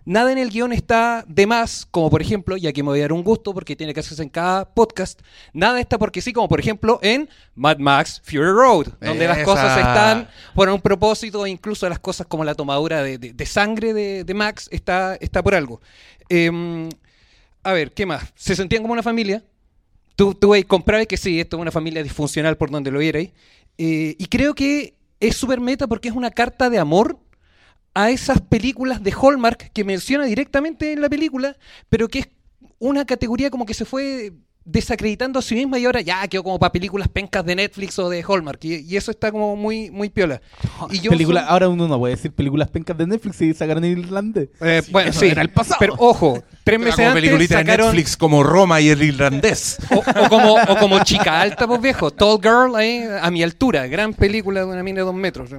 Nada en el guion está de más, como por ejemplo, ya que me voy a dar un gusto porque tiene que hacerse en cada podcast, nada está porque sí, como por ejemplo en Mad Max Fury Road, donde las cosas están por un propósito, e incluso las cosas como la tomadura de, de- de sangre de, de Max está, está por algo. Em, a ver, ¿qué más? Se sentían como una familia, Tú, tú que sí, esto es una familia disfuncional por donde lo vierais. Eh, y creo que es súper meta porque es una carta de amor a esas películas de Hallmark que menciona directamente en la película, pero que es una categoría como que se fue desacreditando a sí misma y ahora ya quedó como para películas pencas de Netflix o de Hallmark. Y, y eso está como muy, muy piola. Y Johnson- Película, ahora uno no puede decir películas pencas de Netflix y sacaron en irlandés. Eh, bueno, eso sí, era el pasado. pero ojo, tres Era meses como antes peliculita de sacaron... Netflix como Roma y el irlandés. O, o como, o como Chica Alta, pues viejo. Tall Girl, ahí, a mi altura. Gran película de una mina de dos metros.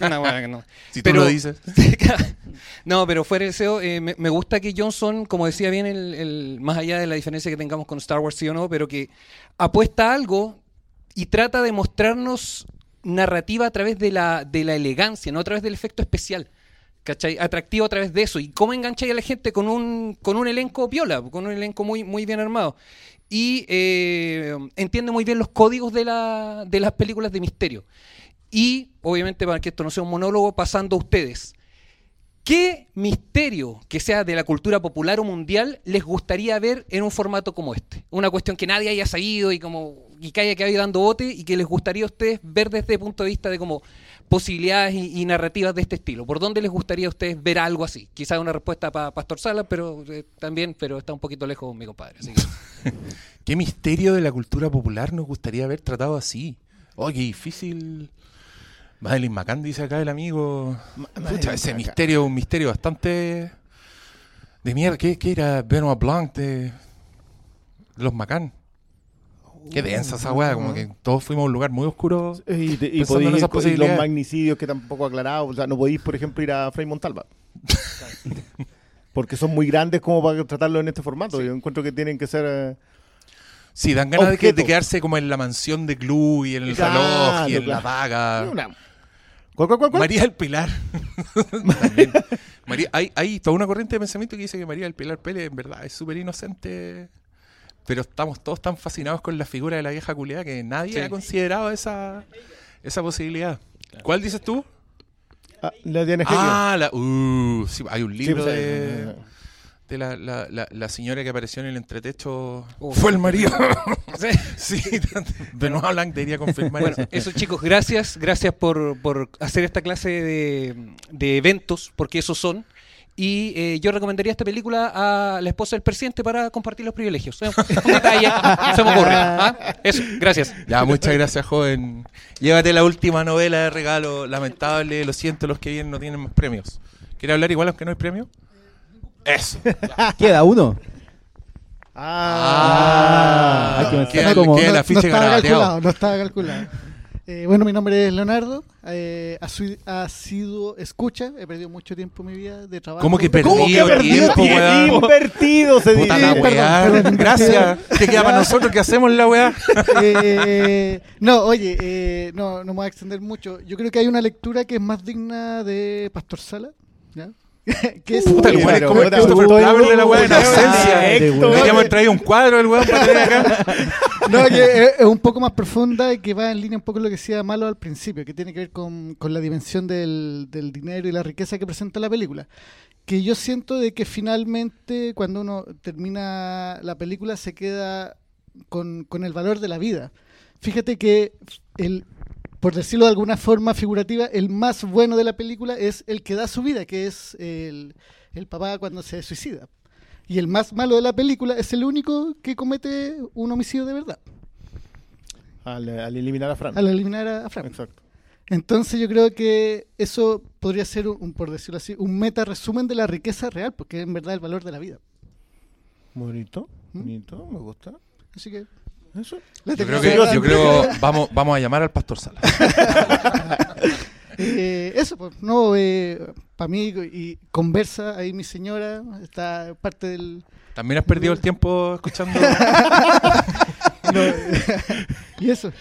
Una hueá que no. Si tú lo dices. no, pero fuera de eso, eh, me, gusta que Johnson, como decía bien, el, el- más allá de la diferencia que tengamos con Star Wars, sí o no, pero que apuesta a algo y trata de mostrarnos narrativa a través de la, de la elegancia, no a través del efecto especial. ¿Cachai? Atractivo a través de eso. ¿Y cómo engancháis a la gente con un, con un elenco piola, con un elenco muy, muy bien armado? Y eh, entiende muy bien los códigos de, la, de las películas de misterio. Y, obviamente, para que esto no sea un monólogo, pasando a ustedes. ¿Qué misterio que sea de la cultura popular o mundial les gustaría ver en un formato como este? Una cuestión que nadie haya sabido y como y que haya quedado dando bote y que les gustaría a ustedes ver desde el punto de vista de como posibilidades y, narrativas de este estilo. ¿Por dónde les gustaría a ustedes ver algo así? Quizás una respuesta para Pastor Sala, pero eh, también, pero está un poquito lejos mi compadre. ¿Qué misterio de la cultura popular nos gustaría haber tratado así? Oh, qué difícil. Madeline McCann dice acá el amigo. Pucha, ese misterio, un misterio bastante de mierda. ¿Qué, qué era Benoit Blanc de los McCann? Qué densa esa weá, como que todos fuimos a un lugar muy oscuro. Y, te- y en esas con- y los magnicidios que tampoco aclarados. O sea, no podéis, por ejemplo, ir a Frei Montalva. Porque son muy grandes como para tratarlo en este formato. Yo encuentro que tienen que ser... Sí, dan ganas de, que- de quedarse como en la mansión de Club y en el Claro, reloj y en la vaga. una- ¿Cuál, cuál, cuál, cuál? María del Pilar. También. María, hay, hay toda una corriente de pensamiento que dice que María del Pilar Pérez en verdad es súper inocente. Pero estamos todos tan fascinados con la figura de la vieja culiada que nadie Sí. ha considerado esa, esa posibilidad. ¿Cuál dices tú? Ah, la Heger. Ah, la, uh, sí, hay un Sí, libro pues, de, de la, la, la, la señora que apareció en el entretecho. Oh. Fue el marido. sí, Benoit Blanc debería confirmar Bueno, eso. eso chicos, gracias, gracias por, por hacer esta clase de, de eventos, porque esos son. Y eh, yo recomendaría esta película a la esposa del presidente para compartir los privilegios. Un detalle, se me ocurre. ¿ah? Eso, gracias. Ya, muchas gracias, joven. Llévate la última novela de regalo. Lamentable, lo siento, los que vienen no tienen más premios. ¿Quiere hablar igual aunque no hay premio? Eso. Queda uno. Ah, hay que queda, como- queda no, no estaba calculado, no estaba calculado. Eh, bueno, mi nombre es Leonardo. eh, ha, sido escucha. He perdido mucho tiempo en mi vida de trabajo. ¿Cómo que ¿Cómo que perdido perdido? tiempo, weón? Invertido se Puta dice. la perdón, weá. perdón, Gracias. ¿Qué queda para nosotros que hacemos la weá? Eh, no, oye, eh, no, no me voy a extender mucho. Yo creo que hay una lectura que es más digna de Pastor Sala. ¿ya? que es Puta, el weón es como puta, Christopher Plummer de la weá uy, inocencia. directo, Deberíamos traer un cuadro del weón para tener acá. No, que es, es un poco más profunda y que va en línea un poco con lo que decía Malo al principio, que tiene que ver con, con la dimensión del, del dinero y la riqueza que presenta la película. Que yo siento de que finalmente cuando uno termina la película se queda con, con el valor de la vida. Fíjate que el, por decirlo de alguna forma figurativa, el más bueno de la película es el que da su vida, que es el, el papá cuando se suicida. Y el más malo de la película es el único que comete un homicidio de verdad, Al, al eliminar a Fran. al eliminar a, a Frank. Exacto. Entonces yo creo que eso podría ser, un, por decirlo así, un meta resumen de la riqueza real, porque es en verdad el valor de la vida. Bonito, ¿Mm? bonito, me gusta. Así que Eso. Yo creo que, yo creo vamos, vamos a llamar al pastor Sala. Eh, eso, pues, no, para mí, y conversa ahí mi señora, está parte del... ¿También has perdido el tiempo escuchando? no, y eso.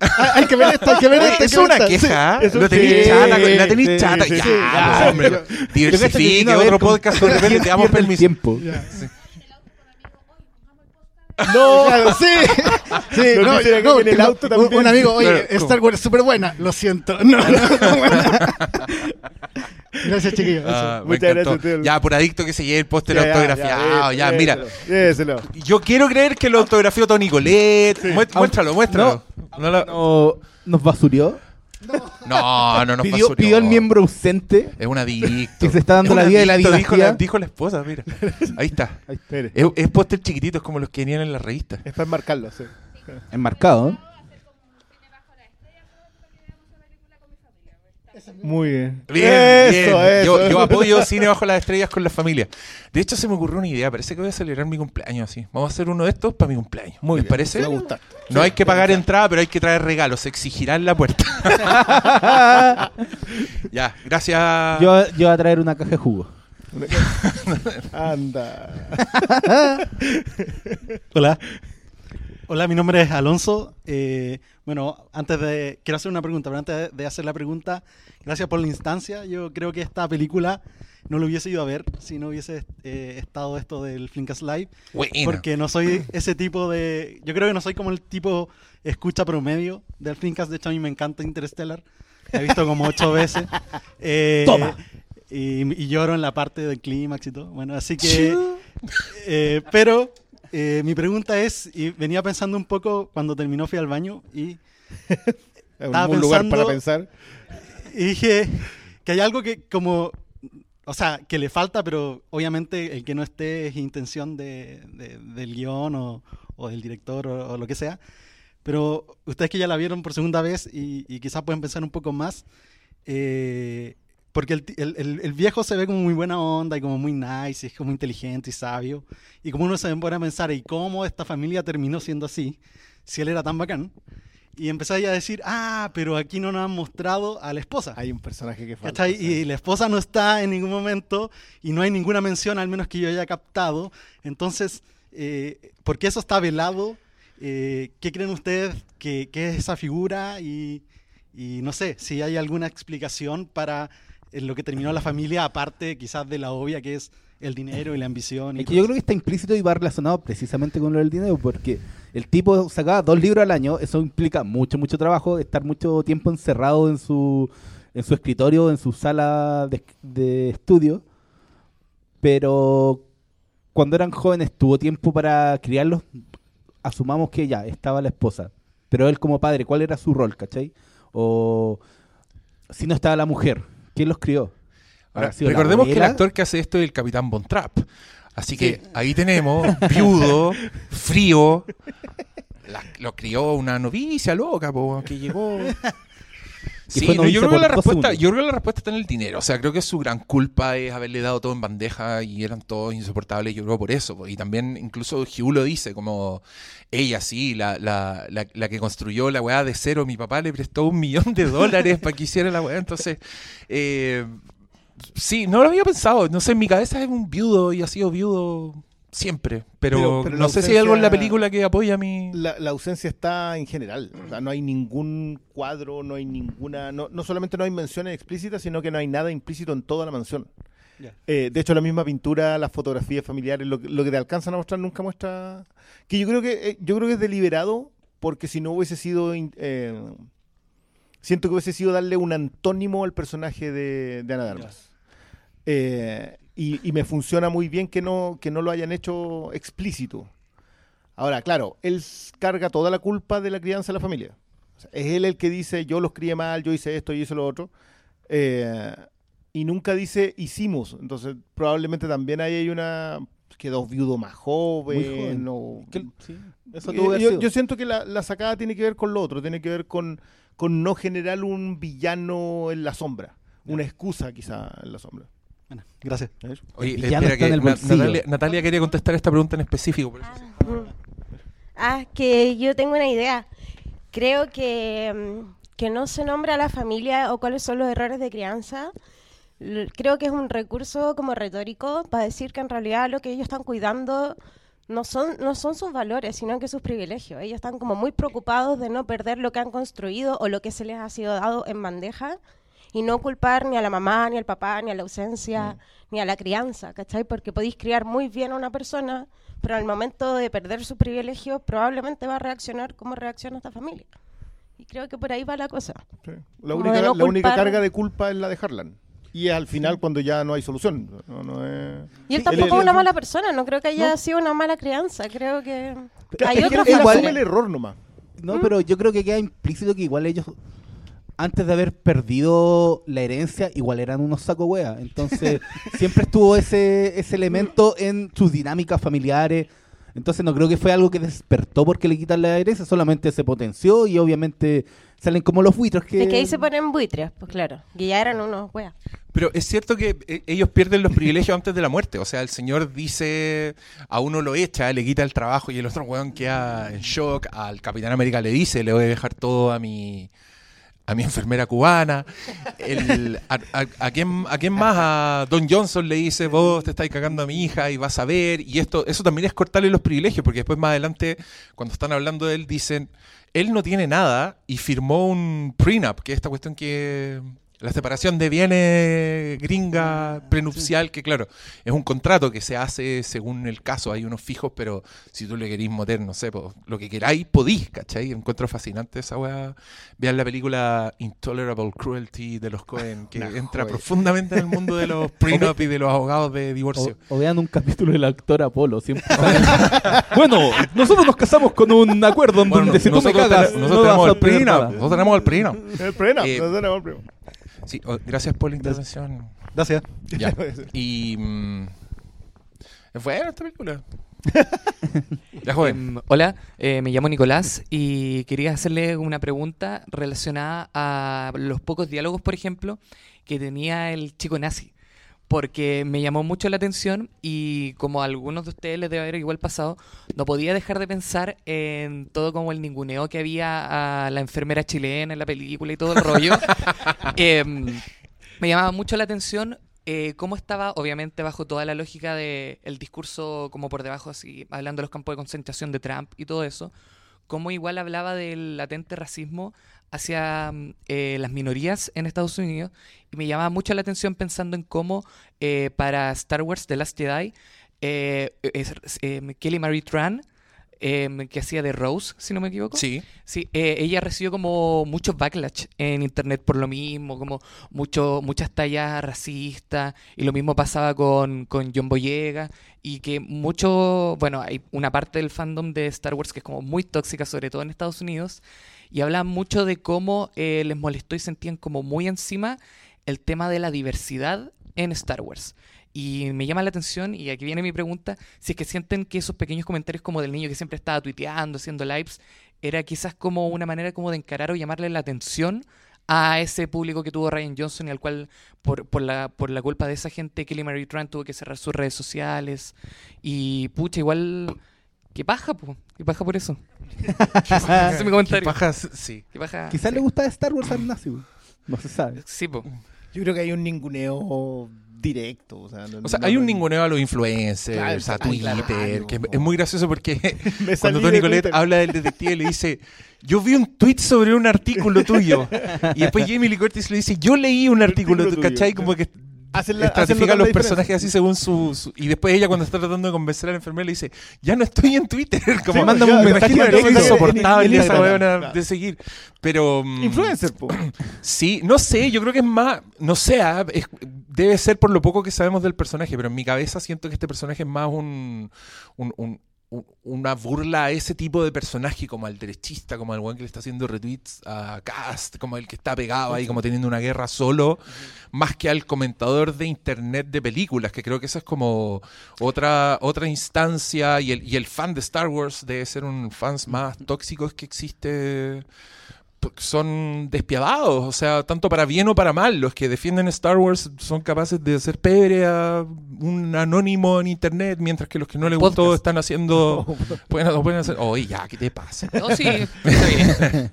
Ah, hay que ver esto, hay que ver esto. es que una queja, ¿eh? eso Lo tenéis sí, chata, la tenéis sí, chata. sí, ya, sí, hombre, diversifique, otro podcast de repente te damos permiso. tiempo. No, Claro, sí. sí no, no, en el auto un- también. Un amigo, oye. Star Wars es súper buena. Lo siento. No, no, no. Gracias, chiquillos. Ah, Muchas encantó. gracias, tío. Ya, por adicto que se lleve el póster Ya, autografiado. Ya, ya, mira. Yo quiero creer que lo autografió Tony Colette. Mué- Muéstralo, muéstralo. No, lo- No, nos basurió. No, no nos pidió, pasó. pidió al miembro ausente. Es un adicto. Que se está dando Es la vida de la adicto, dijo la, dinastía. dijo la esposa, mira. Ahí está. Es, es póster chiquitito, es como los que venían en la revista. Es para enmarcarlo, sí. Enmarcado. ¿eh? Muy bien. Bien, eso, bien. eso. Yo, yo apoyo cine bajo las estrellas con la familia. De hecho, se me ocurrió una idea. Parece que voy a celebrar mi cumpleaños así. Vamos a hacer uno de estos para mi cumpleaños. Muy ¿Les bien, parece? me gusta. No hay que pagar entrada, pero hay que traer regalos. Se exigirá en la puerta. ya, gracias. Yo, yo voy a traer una caja de jugo. Anda. Hola. Hola, mi nombre es Alonso. Eh, bueno, antes de. Quiero hacer una pregunta, pero antes de, hacer la pregunta, gracias por la instancia. Yo creo que esta película no lo hubiese ido a ver si no hubiese eh, estado esto del Flinkas Live. Buena. Porque no soy ese tipo de. Yo creo que no soy como el tipo escucha promedio del Flinkas. De hecho, a mí me encanta Interstellar. La he visto como ocho veces. Eh, Toma. Y, y lloro en la parte del clímax y todo. Bueno, así que. eh, pero eh, mi pregunta es: y venía pensando un poco cuando terminó, fui al baño y. Es Estaba un lugar para pensando- pensar. Y dije que hay algo que como, o sea, que le falta, pero obviamente el que no esté es intención de, de- del guion o, o del director o, o lo que sea. Pero ustedes que ya la vieron por segunda vez y, y quizás pueden pensar un poco más, eh, porque el, el- el- viejo se ve como muy buena onda y como muy nice, y es como inteligente y sabio. Y como uno se pone a pensar, ¿y cómo esta familia terminó siendo así? Si él era tan bacán. y empezáis a decir, ah, pero aquí no nos han mostrado a la esposa. Hay un personaje que falta. ¿Cachai? Y la esposa no está en ningún momento y no hay ninguna mención, al menos que yo haya captado. Entonces, eh, ¿por qué eso está velado? Eh, ¿Qué creen ustedes que, que es esa figura? Y, y no sé, si hay alguna explicación para en lo que terminó la familia, aparte quizás de la obvia que es el dinero y la ambición. Y Es que yo creo que está implícito y va relacionado precisamente con lo del dinero, porque el tipo sacaba dos libros al año, eso implica mucho, mucho trabajo, estar mucho tiempo encerrado en su, en su escritorio, en su sala de, de estudio, pero cuando eran jóvenes tuvo tiempo para criarlos, asumamos que ya estaba la esposa, pero él como padre, ¿cuál era su rol, cachai? O si no estaba la mujer, ¿quién los crió? Ahora, ¿Habrá sido la recordemos que el actor que hace esto es el Capitán Von Trapp. Así que ahí tenemos, viudo, frío. La- lo crió una novicia loca, po, que llegó. Sí, no, yo creo que la respuesta, yo creo que la respuesta está en el dinero. O sea, creo que su gran culpa es haberle dado todo en bandeja y eran todos insoportables. Yo creo por eso. Y también incluso Hugh lo dice, como ella sí, la, la, la, la que construyó la weá de cero, mi papá le prestó un millón de dólares para que hiciera la weá. Entonces, eh, sí, no lo había pensado. No sé, en mi cabeza es un viudo y ha sido viudo siempre. Pero, Pero- pero la no sé si hay algo en la película que apoya mi... La, la ausencia está en general. O sea, no hay ningún cuadro, no hay ninguna. No, no solamente no hay menciones explícitas, sino que no hay nada implícito en toda la mansión. Eh, de hecho, la misma pintura, las fotografías familiares, lo, que- lo que te alcanzan a mostrar nunca muestra. Que yo creo que eh, yo creo que es deliberado, porque si no hubiese sido. in- eh, siento que hubiese sido darle un antónimo al personaje de, de Ana de Armas. Eh, y, y me funciona muy bien que no, que no lo hayan hecho explícito. Ahora, claro, él carga toda la culpa de la crianza de la familia. O sea, es él el que dice, yo los crié mal, yo hice esto y hice lo otro. Eh, y nunca dice, hicimos. Entonces, probablemente también ahí hay una... Quedó viudo más joven. O- sí, eso Eh, tuvo yo, yo siento que la, la sacada tiene que ver con lo otro, tiene que ver con, con no generar un villano en la sombra. Una excusa quizá en la sombra. Bueno, gracias. Oye, El villano espera está que en el Na- bolsillo. Natalia, Natalia quería contestar esta pregunta en específico. por eso. Ah, que yo tengo una idea. Creo que, mm, que no se nombra a la familia o cuáles son los errores de crianza. Creo que es un recurso como retórico para decir que en realidad lo que ellos están cuidando no son, no son sus valores, sino que sus privilegios. Ellos están como muy preocupados de no perder lo que han construido o lo que se les ha sido dado en bandeja y no culpar ni a la mamá, ni al papá, ni a la ausencia, ni a la crianza, ¿cachai? Porque podéis criar muy bien a una persona, pero al momento de perder sus privilegios probablemente va a reaccionar como reacciona esta familia. Y creo que por ahí va la cosa. La única, no la única carga de culpa es la de Harlan. Y es al final cuando ya no hay solución. No, no es- Y él Sí, tampoco él- es una él- mala persona, no creo que haya No. sido una mala crianza, creo que hay otros él asume el error nomás. No, pero yo creo que queda implícito que igual ellos, antes de haber perdido la herencia, igual eran unos saco wea. Entonces, siempre estuvo ese, ese elemento en sus dinámicas familiares. Entonces, no creo que fue algo que despertó porque le quitan la herencia, solamente se potenció y obviamente salen como los buitres que. Es que ahí se ponen buitres, pues claro, que ya eran unos weas. Pero es cierto que eh, ellos pierden los privilegios antes de la muerte. O sea, el señor dice, a uno lo echa, le quita el trabajo y el otro weón queda en shock. Al Capitán América le dice, le voy a dejar todo a mi a mi enfermera cubana. A quién, ¿A quién más? A Don Johnson le dice, vos te estáis cagando a mi hija y vas a ver. Y esto eso también es cortarle los privilegios, porque después más adelante, cuando están hablando de él, dicen, él no tiene nada y firmó un prenup, que es esta cuestión que... La separación de bienes gringa prenupcial, que claro, es un contrato que se hace según el caso, hay unos fijos, pero si tú le querís meter, no sé, po, lo que queráis, podís, ¿cachai? Encuentro fascinante esa weá. Vean la película Intolerable Cruelty de los Cohen, que entra joya. profundamente en el mundo de los prenup y de los abogados de divorcio. O, o vean un capítulo del actor Apolo. Siempre bueno, nosotros nos casamos con un acuerdo en Bueno, donde si tú me nosotros cagas, te- no nosotros vas tenemos a el prenup, nosotros tenemos el prenup. El prenup, Eh, nosotros tenemos el prenup. Sí, gracias por la intervención. Gracias. Ya. Y. mm, es buena esta película. ya, joven. Em, hola, eh, me llamo Nicolás y quería hacerle una pregunta relacionada a los pocos diálogos, por ejemplo, que tenía el chico nazi. Porque me llamó mucho la atención y como a algunos de ustedes les debe haber igual pasado, no podía dejar de pensar en todo como el ninguneo que había a la enfermera chilena en la película y todo el rollo. Em, me llamaba mucho la atención eh, cómo estaba, obviamente, bajo toda la lógica del discurso como por debajo, así, hablando de los campos de concentración de Trump y todo eso, cómo igual hablaba del latente racismo hacia mm, eh, las minorías en Estados Unidos y me llamaba mucho la atención pensando en cómo eh, para Star Wars The Last Jedi eh, Kelly Marie Tran que hacía de Rose, si no me equivoco. Sí. Sí, eh, ella recibió como mucho backlash en internet por lo mismo, como mucho, muchas tallas racistas, y lo mismo pasaba con, con John Boyega, y que mucho, bueno, hay una parte del fandom de Star Wars que es como muy tóxica, sobre todo en Estados Unidos, y hablan mucho de cómo eh, les molestó y sentían como muy encima el tema de la diversidad en Star Wars. Y me llama la atención, y aquí viene mi pregunta, si es que sienten que esos pequeños comentarios como del niño que siempre estaba tuiteando, haciendo lives, era quizás como una manera como de encarar o llamarle la atención a ese público que tuvo Ryan Johnson y al cual por, por, la, por la culpa de esa gente Kelly Marie Tran tuvo que cerrar sus redes sociales y pucha igual que paja po, que paja por eso ese es mi comentario Qué paja, sí. Qué paja, Quizás sí. le gusta Star Wars al nazi. No se sabe. sí po. Yo creo que hay un ninguneo directo. O sea, no- O sea, no- hay un ninguneo a los influencers, Claro, a ay, Twitter, claro, que es- muy gracioso porque cuando Tony Colette habla del detective le dice, yo vi un tweet sobre un artículo tuyo. y después Jamie Lee Curtis le dice, yo leí un artículo, artículo tuyo, ¿cachai? Como que Hacen la- estratifica hacen los personajes así según su, su- Y después ella cuando está tratando de convencer a la enfermera le dice, ya no estoy en Twitter. Como, Sí, mándame un me mensaje imagino que es directo en- insoportable esa Claro. de seguir. Pero... mm, Influencer, po. Sí, no sé, yo creo que es más, no sé, ah, es- debe ser por lo poco que sabemos del personaje, pero en mi cabeza siento que este personaje es más un- un- una burla a ese tipo de personaje, como al derechista, como al weón que le está haciendo retweets a Cast, como el que está pegado ahí, como teniendo una guerra solo, más que al comentador de internet de películas, que creo que esa es como otra, otra instancia, y el, y el fan de Star Wars debe ser un fans más tóxicos que existe son despiadados, o sea, tanto para bien o para mal. Los que defienden Star Wars son capaces de hacer pebre a un anónimo en internet, mientras que los que no les gustó están haciendo. pueden, pueden hacer. Oye, ya, ¿qué te pasa? no sí está bien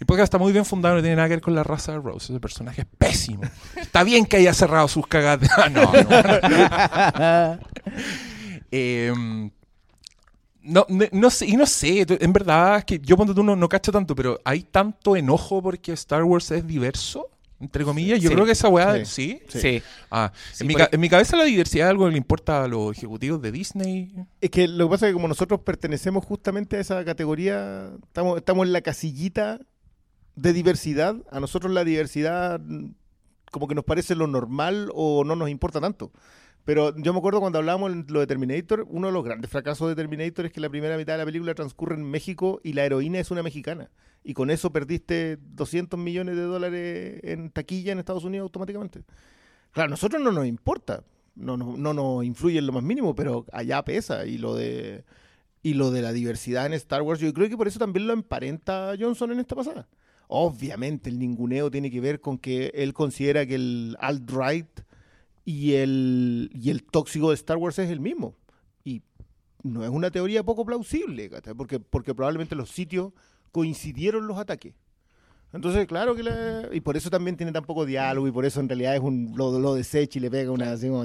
El podcast está muy bien fundado, no tiene nada que ver con la raza de Rose. Ese personaje es pésimo. Está bien que haya cerrado sus cagadas. Ah, no, no. Em, no, ne- no sé, y no sé, en verdad es que yo cuando tú no, no cacho tanto, pero hay tanto enojo porque Star Wars es diverso, entre comillas. Yo Sí. creo que esa weá, Sí. ¿sí? sí, Ah, mi en mi cabeza la diversidad es algo que le importa a los ejecutivos de Disney. Es que lo que pasa es que como nosotros pertenecemos justamente a esa categoría, estamos, estamos en la casillita de diversidad, a nosotros la diversidad mm, como que nos parece lo normal o no nos importa tanto. Pero yo me acuerdo cuando hablábamos lo de Terminator, uno de los grandes fracasos de Terminator es que la primera mitad de la película transcurre en México y la heroína es una mexicana. Y con eso perdiste 200 millones de dólares en taquilla en Estados Unidos automáticamente. Claro, a nosotros no nos importa, no, no, no nos influye en lo más mínimo, pero allá pesa. Y lo de y lo de la diversidad en Star Wars, yo creo que por eso también lo emparenta Johnson en esta pasada. Obviamente el ninguneo tiene que ver con que él considera que el alt-right y el, y el tóxico de Star Wars es el mismo. Y no es una teoría poco plausible, porque, porque probablemente los sitios coincidieron los ataques. Entonces, claro que la- Y por eso también tiene tan poco diálogo y por eso en realidad es un lo, lo desecha y le pega una así como...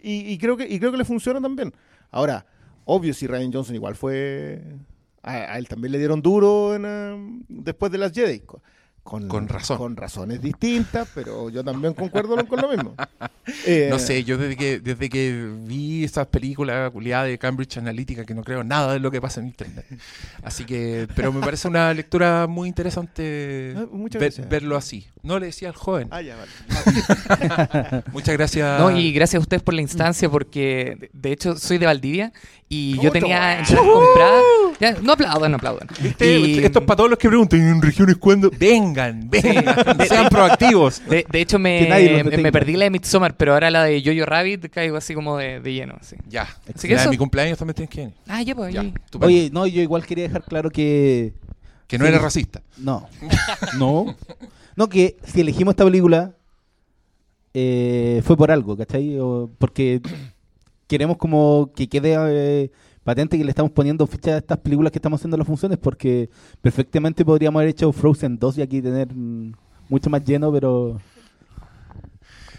Y, creo que, y creo que le funciona también. Ahora, obvio, si Ryan Johnson igual fue... A, a él también le dieron duro eh, después de las Jedi. Co- Con, Con razón. Con razones distintas, pero yo también concuerdo con lo mismo. Eh, No sé, yo desde que, desde que vi esas películas culiadas de Cambridge Analytica, que no creo nada de lo que pasa en Internet. Así que, pero me parece una lectura muy interesante Ah, ver- verlo así. No le decía al joven. Ah, ya, vale. Muchas gracias. No, y gracias a ustedes por la instancia, porque de- de hecho soy de Valdivia y yo tenía entradas compradas. Ya, no aplaudan, no aplaudan. ¿Viste? Y- Esto es para todos los que preguntan en regiones cuándo. Vengan, vengan, sean proactivos. De, de hecho, me, me perdí la de Midsommar, pero ahora la de Jojo Rabbit caigo así como de, de lleno. Sí. Ya. Así que eso. en mi cumpleaños también tienes que venir. Ah, ya, pues Ya. Oye, no, yo igual quería dejar claro que. que no sí. eres racista. No. No. No, que si elegimos esta película eh, fue por algo, ¿cachai? O porque queremos como que quede eh, patente que le estamos poniendo ficha a estas películas que estamos haciendo las funciones, porque perfectamente podríamos haber hecho Frozen 2 y aquí tener mm, mucho más lleno, pero...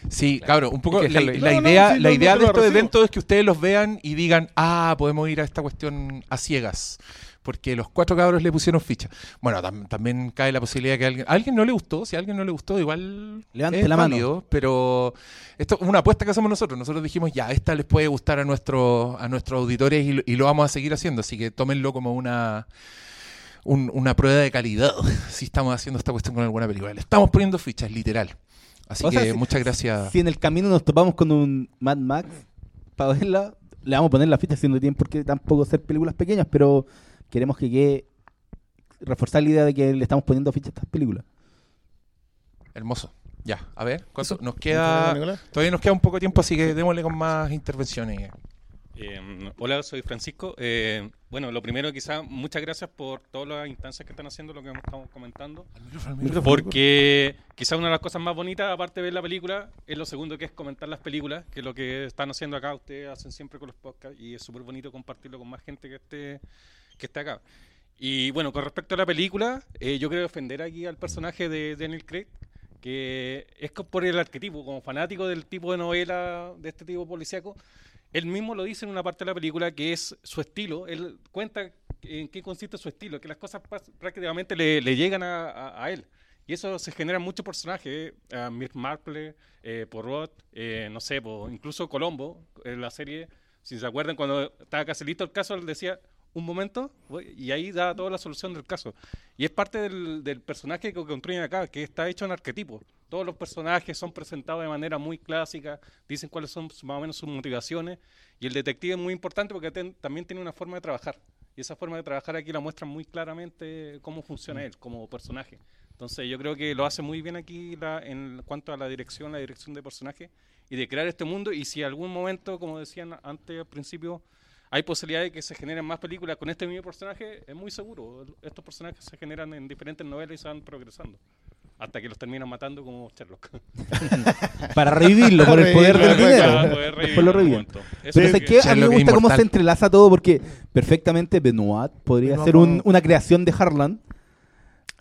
Sí, cabrón, un poco la, dejarlo la ahí. No, no, idea, sí, la no, idea no de estos eventos es que ustedes los vean y digan, ah, podemos ir a esta cuestión a ciegas. Porque los cuatro cabros le pusieron ficha. Bueno, tam- también cae la posibilidad que alguien, a alguien no le gustó. Si a alguien no le gustó, igual Levante la mano. Pero esto es una apuesta que hacemos nosotros. Nosotros dijimos, ya, esta les puede gustar a, nuestro, a nuestros auditores y, lo- y lo vamos a seguir haciendo. Así que tómenlo como una, un- una prueba de calidad si estamos haciendo esta cuestión con alguna película. Le estamos poniendo fichas, literal. Así O que sea, muchas gracias. Si en el camino nos topamos con un Mad Max, para verla, le vamos a poner la ficha, si no tienen por qué tampoco ser películas pequeñas, pero queremos que quede reforzar la idea de que le estamos poniendo ficha a estas películas. Hermoso. Ya, a ver, ¿cuánto? Nos ¿Mucho queda. Todavía nos queda un poco de tiempo, así que démosle con más intervenciones. Eh, hola, soy Francisco. Eh, bueno, lo primero, quizás, muchas gracias por todas las instancias que están haciendo, lo que estamos comentando. Porque quizás una de las cosas más bonitas, aparte de ver la película, es lo segundo que es comentar las películas, que es lo que están haciendo acá, ustedes hacen siempre con los podcasts, y es súper bonito compartirlo con más gente que esté, que esté acá. Y bueno, con respecto a la película, eh, yo quiero defender aquí al personaje de Daniel Craig, que es por el arquetipo, como fanático del tipo de novela, de este tipo policíaco, él mismo lo dice en una parte de la película que es su estilo, él cuenta en qué consiste su estilo, que las cosas prácticamente le, le llegan a, a- a él. Y eso se genera en muchos personajes, eh, a Mick Marple, eh, Poirot, eh, no sé, incluso Colombo, en la serie, si se acuerdan, cuando estaba casi listo el caso, él decía, un momento, voy", y ahí da toda la solución del caso. Y es parte del, personaje que construyen acá, que está hecho en arquetipo. Todos los personajes son presentados de manera muy clásica, dicen cuáles son más o menos sus motivaciones, y el detective es muy importante porque también tiene una forma de trabajar. Y esa forma de trabajar aquí la muestra muy claramente cómo funciona él como personaje. Entonces yo creo que lo hace muy bien aquí en cuanto a la dirección, la dirección de personaje y de crear este mundo. Y si algún momento, como decían antes al principio, hay posibilidad de que se generen más películas con este mismo personaje, es muy seguro. Estos personajes se generan en diferentes novelas y se van progresando. Hasta que los terminan matando como Sherlock. Para revivirlo, por el poder del dinero. Después revivirlo lo en reviven. Pero es ¿sabes que-? A mí me gusta cómo se entrelaza todo porque perfectamente Benoit podría Benoit ser un- una creación de Harlan.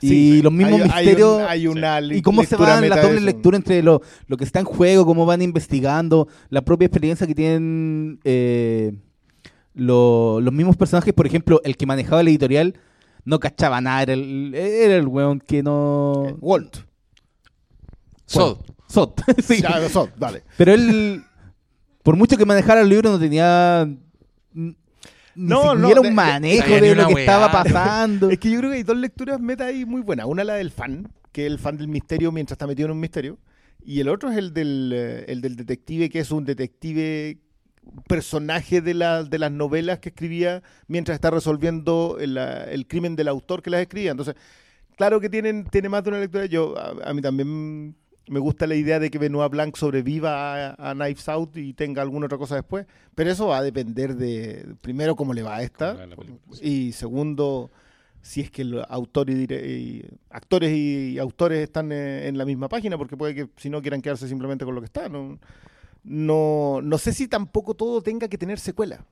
Y Sí, los mismos hay- hay misterios. un- hay una y cómo se van meta la de doble eso. lectura entre lo, lo que está en juego, cómo van investigando, la propia experiencia que tienen eh, lo- los mismos personajes. Por ejemplo, el que manejaba la editorial no cachaba nada, era el, era el weón que no. Walt. Sod. Sod, sí. Ya, Sod, dale. Pero él, por mucho que manejara el libro, no tenía. n- Ni No, no, siquiera de- un manejo de, lo que weá. estaba pasando. Es que yo creo que hay dos lecturas meta ahí muy buenas. Una la del fan, que es el fan del misterio mientras está metido en un misterio. Y el otro es el del, eh, el del detective, que es un detective personaje de, la- de las novelas que escribía mientras está resolviendo el, el crimen del autor que las escribía. Entonces, claro que tienen, tiene más de una lectura. Yo, a, a mí también me gusta la idea de que Benoit Blanc sobreviva a, a Knives Out y tenga alguna otra cosa después. Pero eso va a depender de, primero, cómo le va a esta. Y segundo, si es que el autor y, dire- y actores y autores están eh, en la misma página, porque puede que si no quieran quedarse simplemente con lo que está. No, no, no sé si tampoco todo tenga que tener secuela.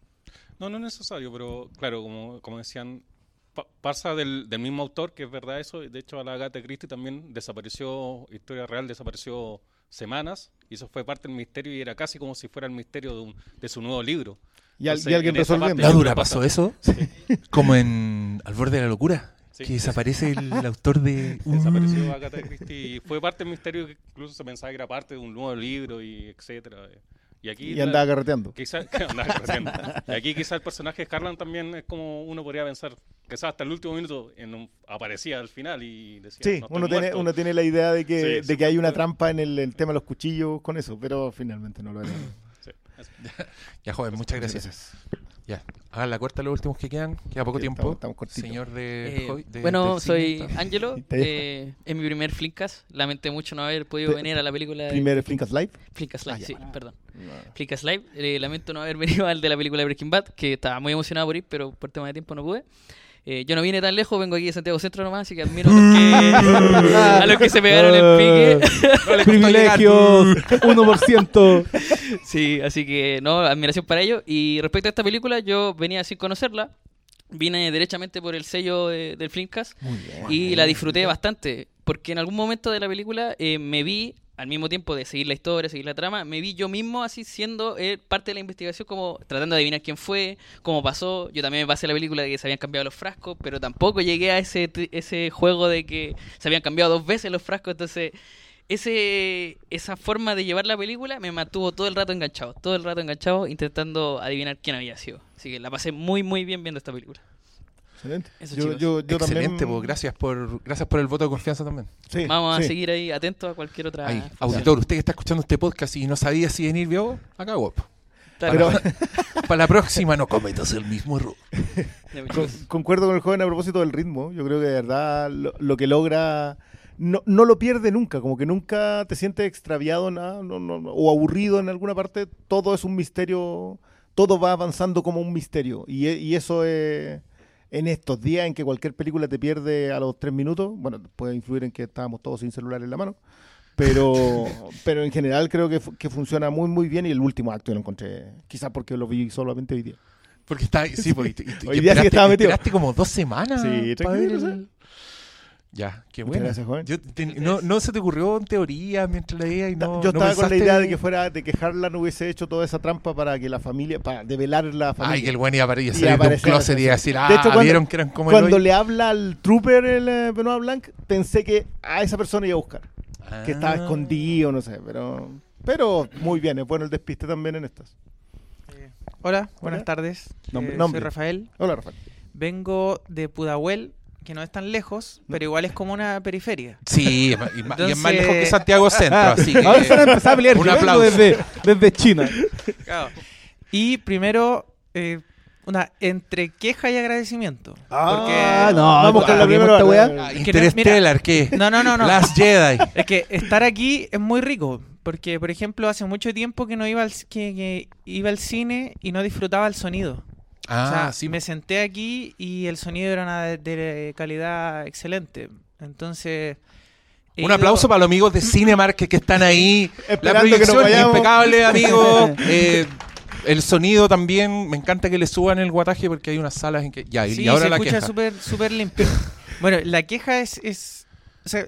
No, no es necesario, pero claro, como, como decían, pa- pasa del, del mismo autor, que es verdad eso. De hecho, a la Agatha Christie también desapareció, Historia Real desapareció semanas, y eso fue parte del misterio y era casi como si fuera el misterio de, un- de su nuevo libro. Y, al- Entonces, y alguien resolviendo. ¿La dura pasó eso? Sí. Como en Al borde de la locura. Sí. Que desaparece el, autor de. Desapareció Agatha Christie y fue parte del misterio que incluso se pensaba que era parte de un nuevo libro y etcétera. Y aquí Y la- andaba carreteando. Quizá, andaba carreteando. Y aquí quizá el personaje de Harlan también es como uno podría pensar, quizás hasta el último minuto en un- aparecía al final y decía, Sí, "No estoy uno tiene, muerto". uno tiene la idea de que, Sí, de sí, que hay una trampa en el, el tema de los cuchillos con eso, pero finalmente no lo era. Ya, joven, muchas gracias. Ya, hagan la corta los últimos que quedan. Queda poco tiempo. estamos- estamos. Señor de. Eh, Hobby- de- bueno, del soy cine. Angelo. Te dejo. eh, es mi primer Flinkas. Lamenté mucho no haber podido venir a la película. de- Primer Flinkas Live. Flinkas Live, Ah, ya. sí, perdón. Flinkas Live. Eh, lamento no haber venido al de la película de Breaking Bad, que estaba muy emocionado por ir, pero por tema de tiempo no pude. Eh, yo no vine tan lejos, vengo aquí de Santiago Centro nomás, así que admiro a los que, a los que se pegaron el pique. Privilegios, 1%. Sí, así que no, admiración para ellos. Y respecto a esta película, yo venía sin conocerla. Vine derechamente por el sello de- del Filmcast y la disfruté bastante. Porque en algún momento de la película eh, me vi, al mismo tiempo de seguir la historia, seguir la trama, me vi yo mismo así siendo eh, parte de la investigación, como tratando de adivinar quién fue, cómo pasó. Yo también pasé la película de que se habían cambiado los frascos, pero tampoco llegué a ese, ese juego de que se habían cambiado dos veces los frascos. Entonces, ese esa forma de llevar la película me mantuvo todo el rato enganchado, todo el rato enganchado intentando adivinar quién había sido. Así que la pasé muy muy bien viendo esta película. Excelente. Eso, Yo- yo- yo Excelente, también- po, gracias por gracias por el voto de confianza también. Sí, Vamos a sí. seguir ahí atentos a cualquier otra. Ahí, auditor, usted que está escuchando este podcast y no sabía si venir vio, acá guapo. Pero- Para, la próxima no cometas el mismo error. Con- concuerdo con el joven a propósito del ritmo. Yo creo que de verdad lo, lo que logra no, no lo pierde nunca, como que nunca te sientes extraviado nada, no, no, no, o aburrido en alguna parte. Todo es un misterio, todo va avanzando como un misterio. Y, y eso es en estos días en que cualquier película te pierde a los tres minutos. Bueno, puede influir en que estábamos todos sin celular en la mano. Pero, pero en general creo que, que funciona muy muy bien y el último acto yo lo encontré, quizás porque lo vi solamente hoy día. Porque está, sí, porque y- Hoy día sí que estaba metido. como dos semanas. Sí, tranquilo. Ya, qué bueno. gracias, joven. Yo te- no, no se te ocurrió en teoría mientras leía y no. Yo no estaba con la idea de que fuera de que Harlan hubiese hecho toda esa trampa para que la familia, para develar la familia. Ay, que el buen iba a salir Y de un aparecer closet y iba a así. decir, De ah, hecho, cuando- vieron que eran como Cuando le habla al trooper el eh, Benoit Blanc, pensé que a esa persona iba a buscar. Que estaba Ah. escondido, no sé, pero pero muy bien, es bueno el despiste también en estas. Hola, buenas Hola. tardes. Nombre- Eh, nombre. Soy Rafael. Hola, Rafael. Vengo de Pudahuel, que no es tan lejos, pero igual es como una periferia. Sí, y es más lejos que Santiago Centro, así que. Ahora se van a empezar a pelear. Un aplauso. desde, desde China. Claro. Y primero, eh, una entre queja y agradecimiento. Ah, no, Vamos con la primera weá. Ah, Interstellar, ¿qué? No, no, no, no. Last Jedi. Es que estar aquí es muy rico. Porque, por ejemplo, hace mucho tiempo que no iba al, que, que iba al cine y no disfrutaba el sonido. Ah, o sea, sí. me senté aquí y el sonido era una de, de calidad excelente. Entonces. Un ido- aplauso para los amigos de Cinemark que, que están ahí. La Esperando que nos proyección impecable, amigos. Eh, el sonido también. Me encanta que le suban el guataje porque hay unas salas en que. Ya, y Sí, ahora se la escucha queja. súper súper limpio. bueno, la queja es, es o sea,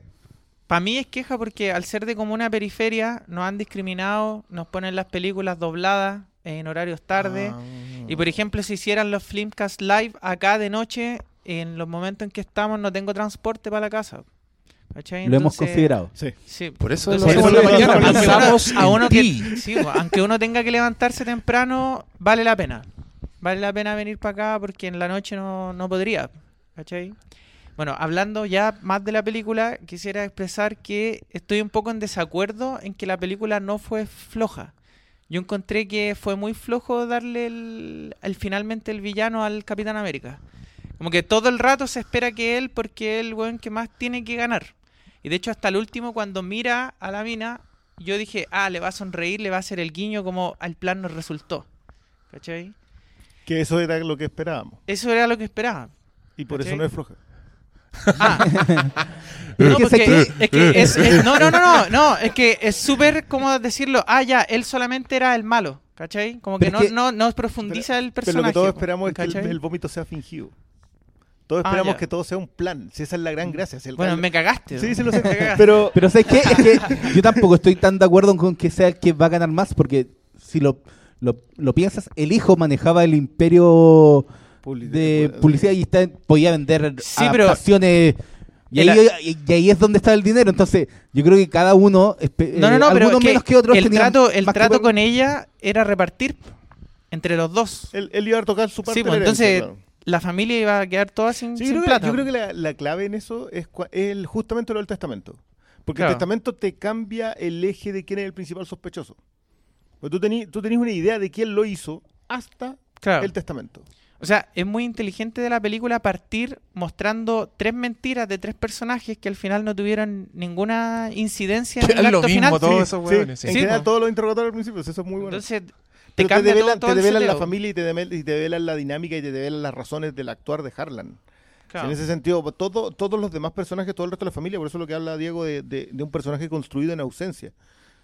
para mí es queja porque al ser de como una periferia nos han discriminado, nos ponen las películas dobladas en horarios tarde. Ah. Y por ejemplo, si hicieran los Filmcast live acá de noche, en los momentos en que estamos no tengo transporte para la casa. ¿Cachai? Lo hemos considerado. Sí. Sí, Por eso entonces, lo pensamos a uno que- sí, pues, aunque uno tenga que levantarse temprano, vale la pena. Vale la pena venir para acá porque en la noche no, no podría. ¿Cachai? Bueno, hablando ya más de la película, quisiera expresar que estoy un poco en desacuerdo en que la película no fue floja. Yo encontré que fue muy flojo darle el, el- finalmente el villano al Capitán América. Como que todo el rato se espera que él, porque es el weón que más tiene que ganar. Y de hecho, hasta el último, cuando mira a la mina, yo dije, ah, le va a sonreír, le va a hacer el guiño como al plan nos resultó. ¿Cachai? Que eso era lo que esperábamos. Eso era lo que esperaba. Y por ¿Cachai? eso no es floja. No, Es que porque es que es, es- no, no, no, no, no, es que es súper como decirlo, ah, ya, él solamente era el malo, ¿cachai? Como que Pero no, que- no, no profundiza el Pero personaje. lo que todos esperamos es que el, ¿cachai? el vómito sea fingido. Todos Ah, esperamos que todo sea un plan. Si esa es la gran gracia. si el Bueno, gran- me cagaste. Sí, ¿no? sí lo sé. Pero Pero ¿sabes qué? Es que yo tampoco estoy tan de acuerdo con que sea el que va a ganar más, porque si lo, lo, lo piensas, el hijo manejaba el imperio Publi- de publicidad y está, podía vender Sí, pero-. Y El- ahí, y- y ahí es donde está el dinero. Entonces, yo creo que cada uno, No, no, eh, no, pero que menos que otros, el trato, el que trato con ella era repartir entre los dos. él, él iba a tocar su parte Sí, pues entonces claro. la familia iba a quedar toda sin, Sí, sin yo creo que- plata. yo creo que la, la clave en eso es, el- justamente lo del testamento. Porque Claro. el testamento te cambia el eje de quién es el principal sospechoso. Porque tú tenés tú tenés una idea de quién lo hizo hasta Claro. el testamento. O sea, es muy inteligente de la película partir mostrando tres mentiras de tres personajes que al final no tuvieron ninguna incidencia en el es lo acto mismo final. todos Sí, esos sí, hueones, sí. En Sí, general, todos los interrogatorios al principio, eso es muy bueno. Entonces, te te develan, todo, todo te el develan la familia y te, devel- y te develan la dinámica y te develan las razones del actuar de Harlan. Sí, En ese sentido, todo, todos los demás personajes, todo el resto de la familia, por eso es lo que habla Diego de, de- de un personaje construido en ausencia.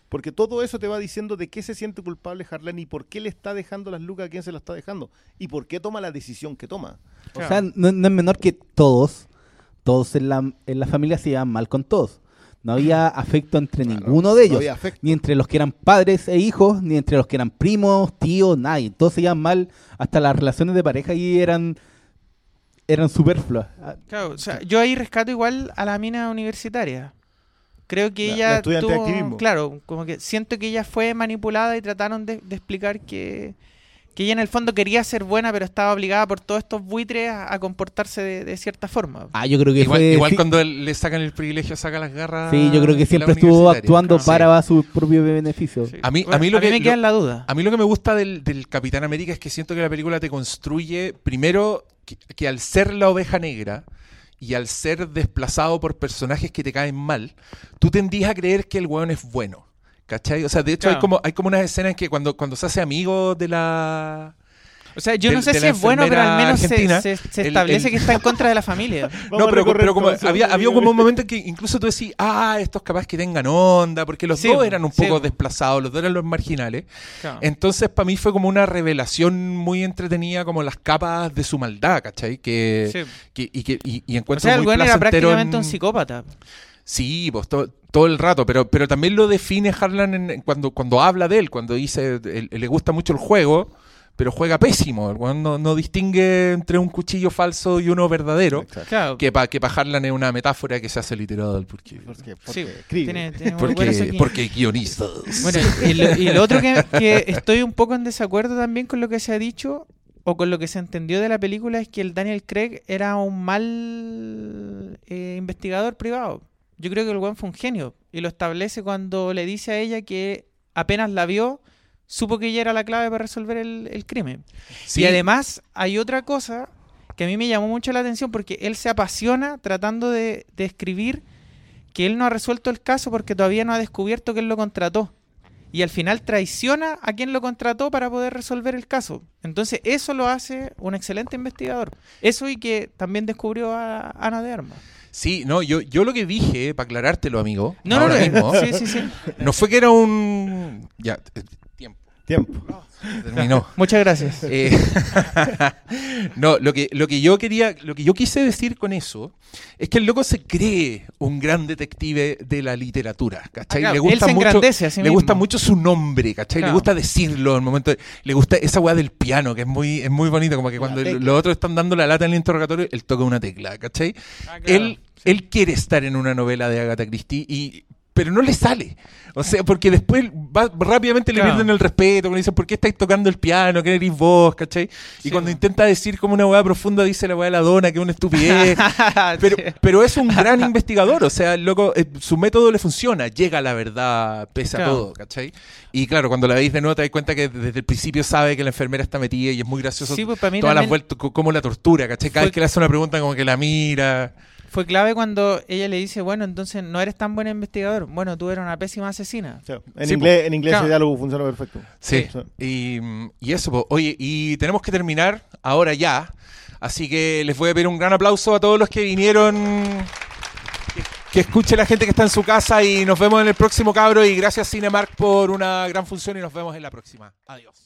Porque todo eso te va diciendo de qué se siente culpable Harlan y por qué le está dejando las lucas a quién se las está dejando. Y por qué toma la decisión que toma. O sea, no, no es menor que todos, todos en la, en la familia se llevan mal con todos. No había afecto entre ninguno de ellos. Ni entre los que eran padres e hijos, ni entre los que eran primos, tíos, nadie. Todos se llevan mal. Hasta las relaciones de pareja ahí eran, eran superfluas. Claro, o sea, yo ahí rescato igual a la mina universitaria. Creo que La- la ella estudiante de tuvo- activismo. claro, como que siento que ella fue manipulada y trataron de, de explicar que, que ella en el fondo quería ser buena, pero estaba obligada por todos estos buitres a, a comportarse de, de cierta forma. Ah, yo creo que igual, fue- igual sí. cuando le sacan el privilegio, saca las garras. Sí, yo creo que siempre estuvo actuando Sí. para su propio beneficio. A mí, Bueno, a mí lo a mí que me queda lo- la duda. A mí lo que me gusta del, del Capitán América es que siento que la película te construye primero que, que al ser la oveja negra y al ser desplazado por personajes que te caen mal, tú tendías a creer que el weón es bueno. ¿Cachai? O sea, de hecho hay como hay como unas escenas en que cuando, cuando se hace amigo de la O sea, yo de- no sé si es bueno, pero al menos se, establece el- que está en contra de la familia. No, pero, pero como había, había como un momento en que incluso tú decís, ah, estos capaz que tengan onda, porque los Sí, dos eran un sí. poco desplazados, los dos eran los marginales. Claro. Entonces, para mí fue como una revelación muy entretenida, como las capas de su maldad, ¿cachai? Que, Sí. que- y, que, y, y O encuentro sea, el muy era prácticamente en- un psicópata. Sí, pues to- todo el rato, pero, pero también lo define Harlan en- en cuando, cuando habla de él, cuando dice, él le gusta mucho el juego, pero juega pésimo. El weón no, no distingue entre un cuchillo falso y uno verdadero. Claro. Que para que pa Harlan es una metáfora que se hace literal. Porque, Sí, tiene, tiene muy porque, buena eso aquí. porque guionistas. Bueno, y lo, y lo otro que, que estoy un poco en desacuerdo también con lo que se ha dicho o con lo que se entendió de la película es que el Daniel Craig era un mal eh, investigador privado. Yo creo que el buen fue un genio y lo establece cuando le dice a ella que apenas la vio, supo que ella era la clave para resolver el, el crimen. Sí. Y además hay otra cosa que a mí me llamó mucho la atención porque él se apasiona tratando de, de escribir que él no ha resuelto el caso porque todavía no ha descubierto que él lo contrató. Y al final traiciona a quien lo contrató para poder resolver el caso. Entonces eso lo hace un excelente investigador. Eso y que también descubrió a Ana de Armas. Sí, no, yo, yo lo que dije, para aclarártelo, amigo, No, no, ahora no, mismo, sí, sí, sí. no fue que era un... Ya, tiempo. Tiempo. Terminó. Muchas gracias. Eh, no, lo que, lo que yo quería, lo que yo quise decir con eso es que el loco se cree un gran detective de la literatura, ¿cachai? Ah, claro, le él gusta se mucho, sí le gusta mucho su nombre, ¿cachai? Le Claro. gusta decirlo en el momento, de- le gusta esa weá del piano, que es muy, es muy bonito, como que cuando los otros están dando la lata en el interrogatorio, él toca una tecla, ¿cachai? Ah, claro, Él, él quiere estar en una novela de Agatha Christie y pero no le sale. O sea, porque después va- rápidamente le pierden el respeto, cuando dicen, ¿por qué estáis tocando el piano? ¿Qué eres vos? ¿Cachai? Y cuando intenta decir como una weá profunda, dice la weá de la dona, que es una estupidez. pero, pero es un gran investigador, o sea, el loco, eh, su método le funciona, llega a la verdad pese a Claro. todo, ¿cachai? Y claro, cuando la veis de nuevo te das cuenta que desde el principio sabe que la enfermera está metida y es muy gracioso Sí, pues, para mí todas las vueltas, co- como la tortura, ¿cachai? Cada vez que le hace una pregunta como que la mira. Fue clave cuando ella le dice, bueno, entonces no eres tan buen investigador. Bueno, tú eres una pésima asesina. En Sí, inglés, po. en inglés Claro. ese diálogo funciona perfecto. Sí. Y, y eso, po. oye, y tenemos que terminar ahora ya. Así que les voy a pedir un gran aplauso a todos los que vinieron. Que, que escuche la gente que está en su casa y nos vemos en el próximo cabro. Y gracias Cinemark por una gran función y nos vemos en la próxima. Adiós.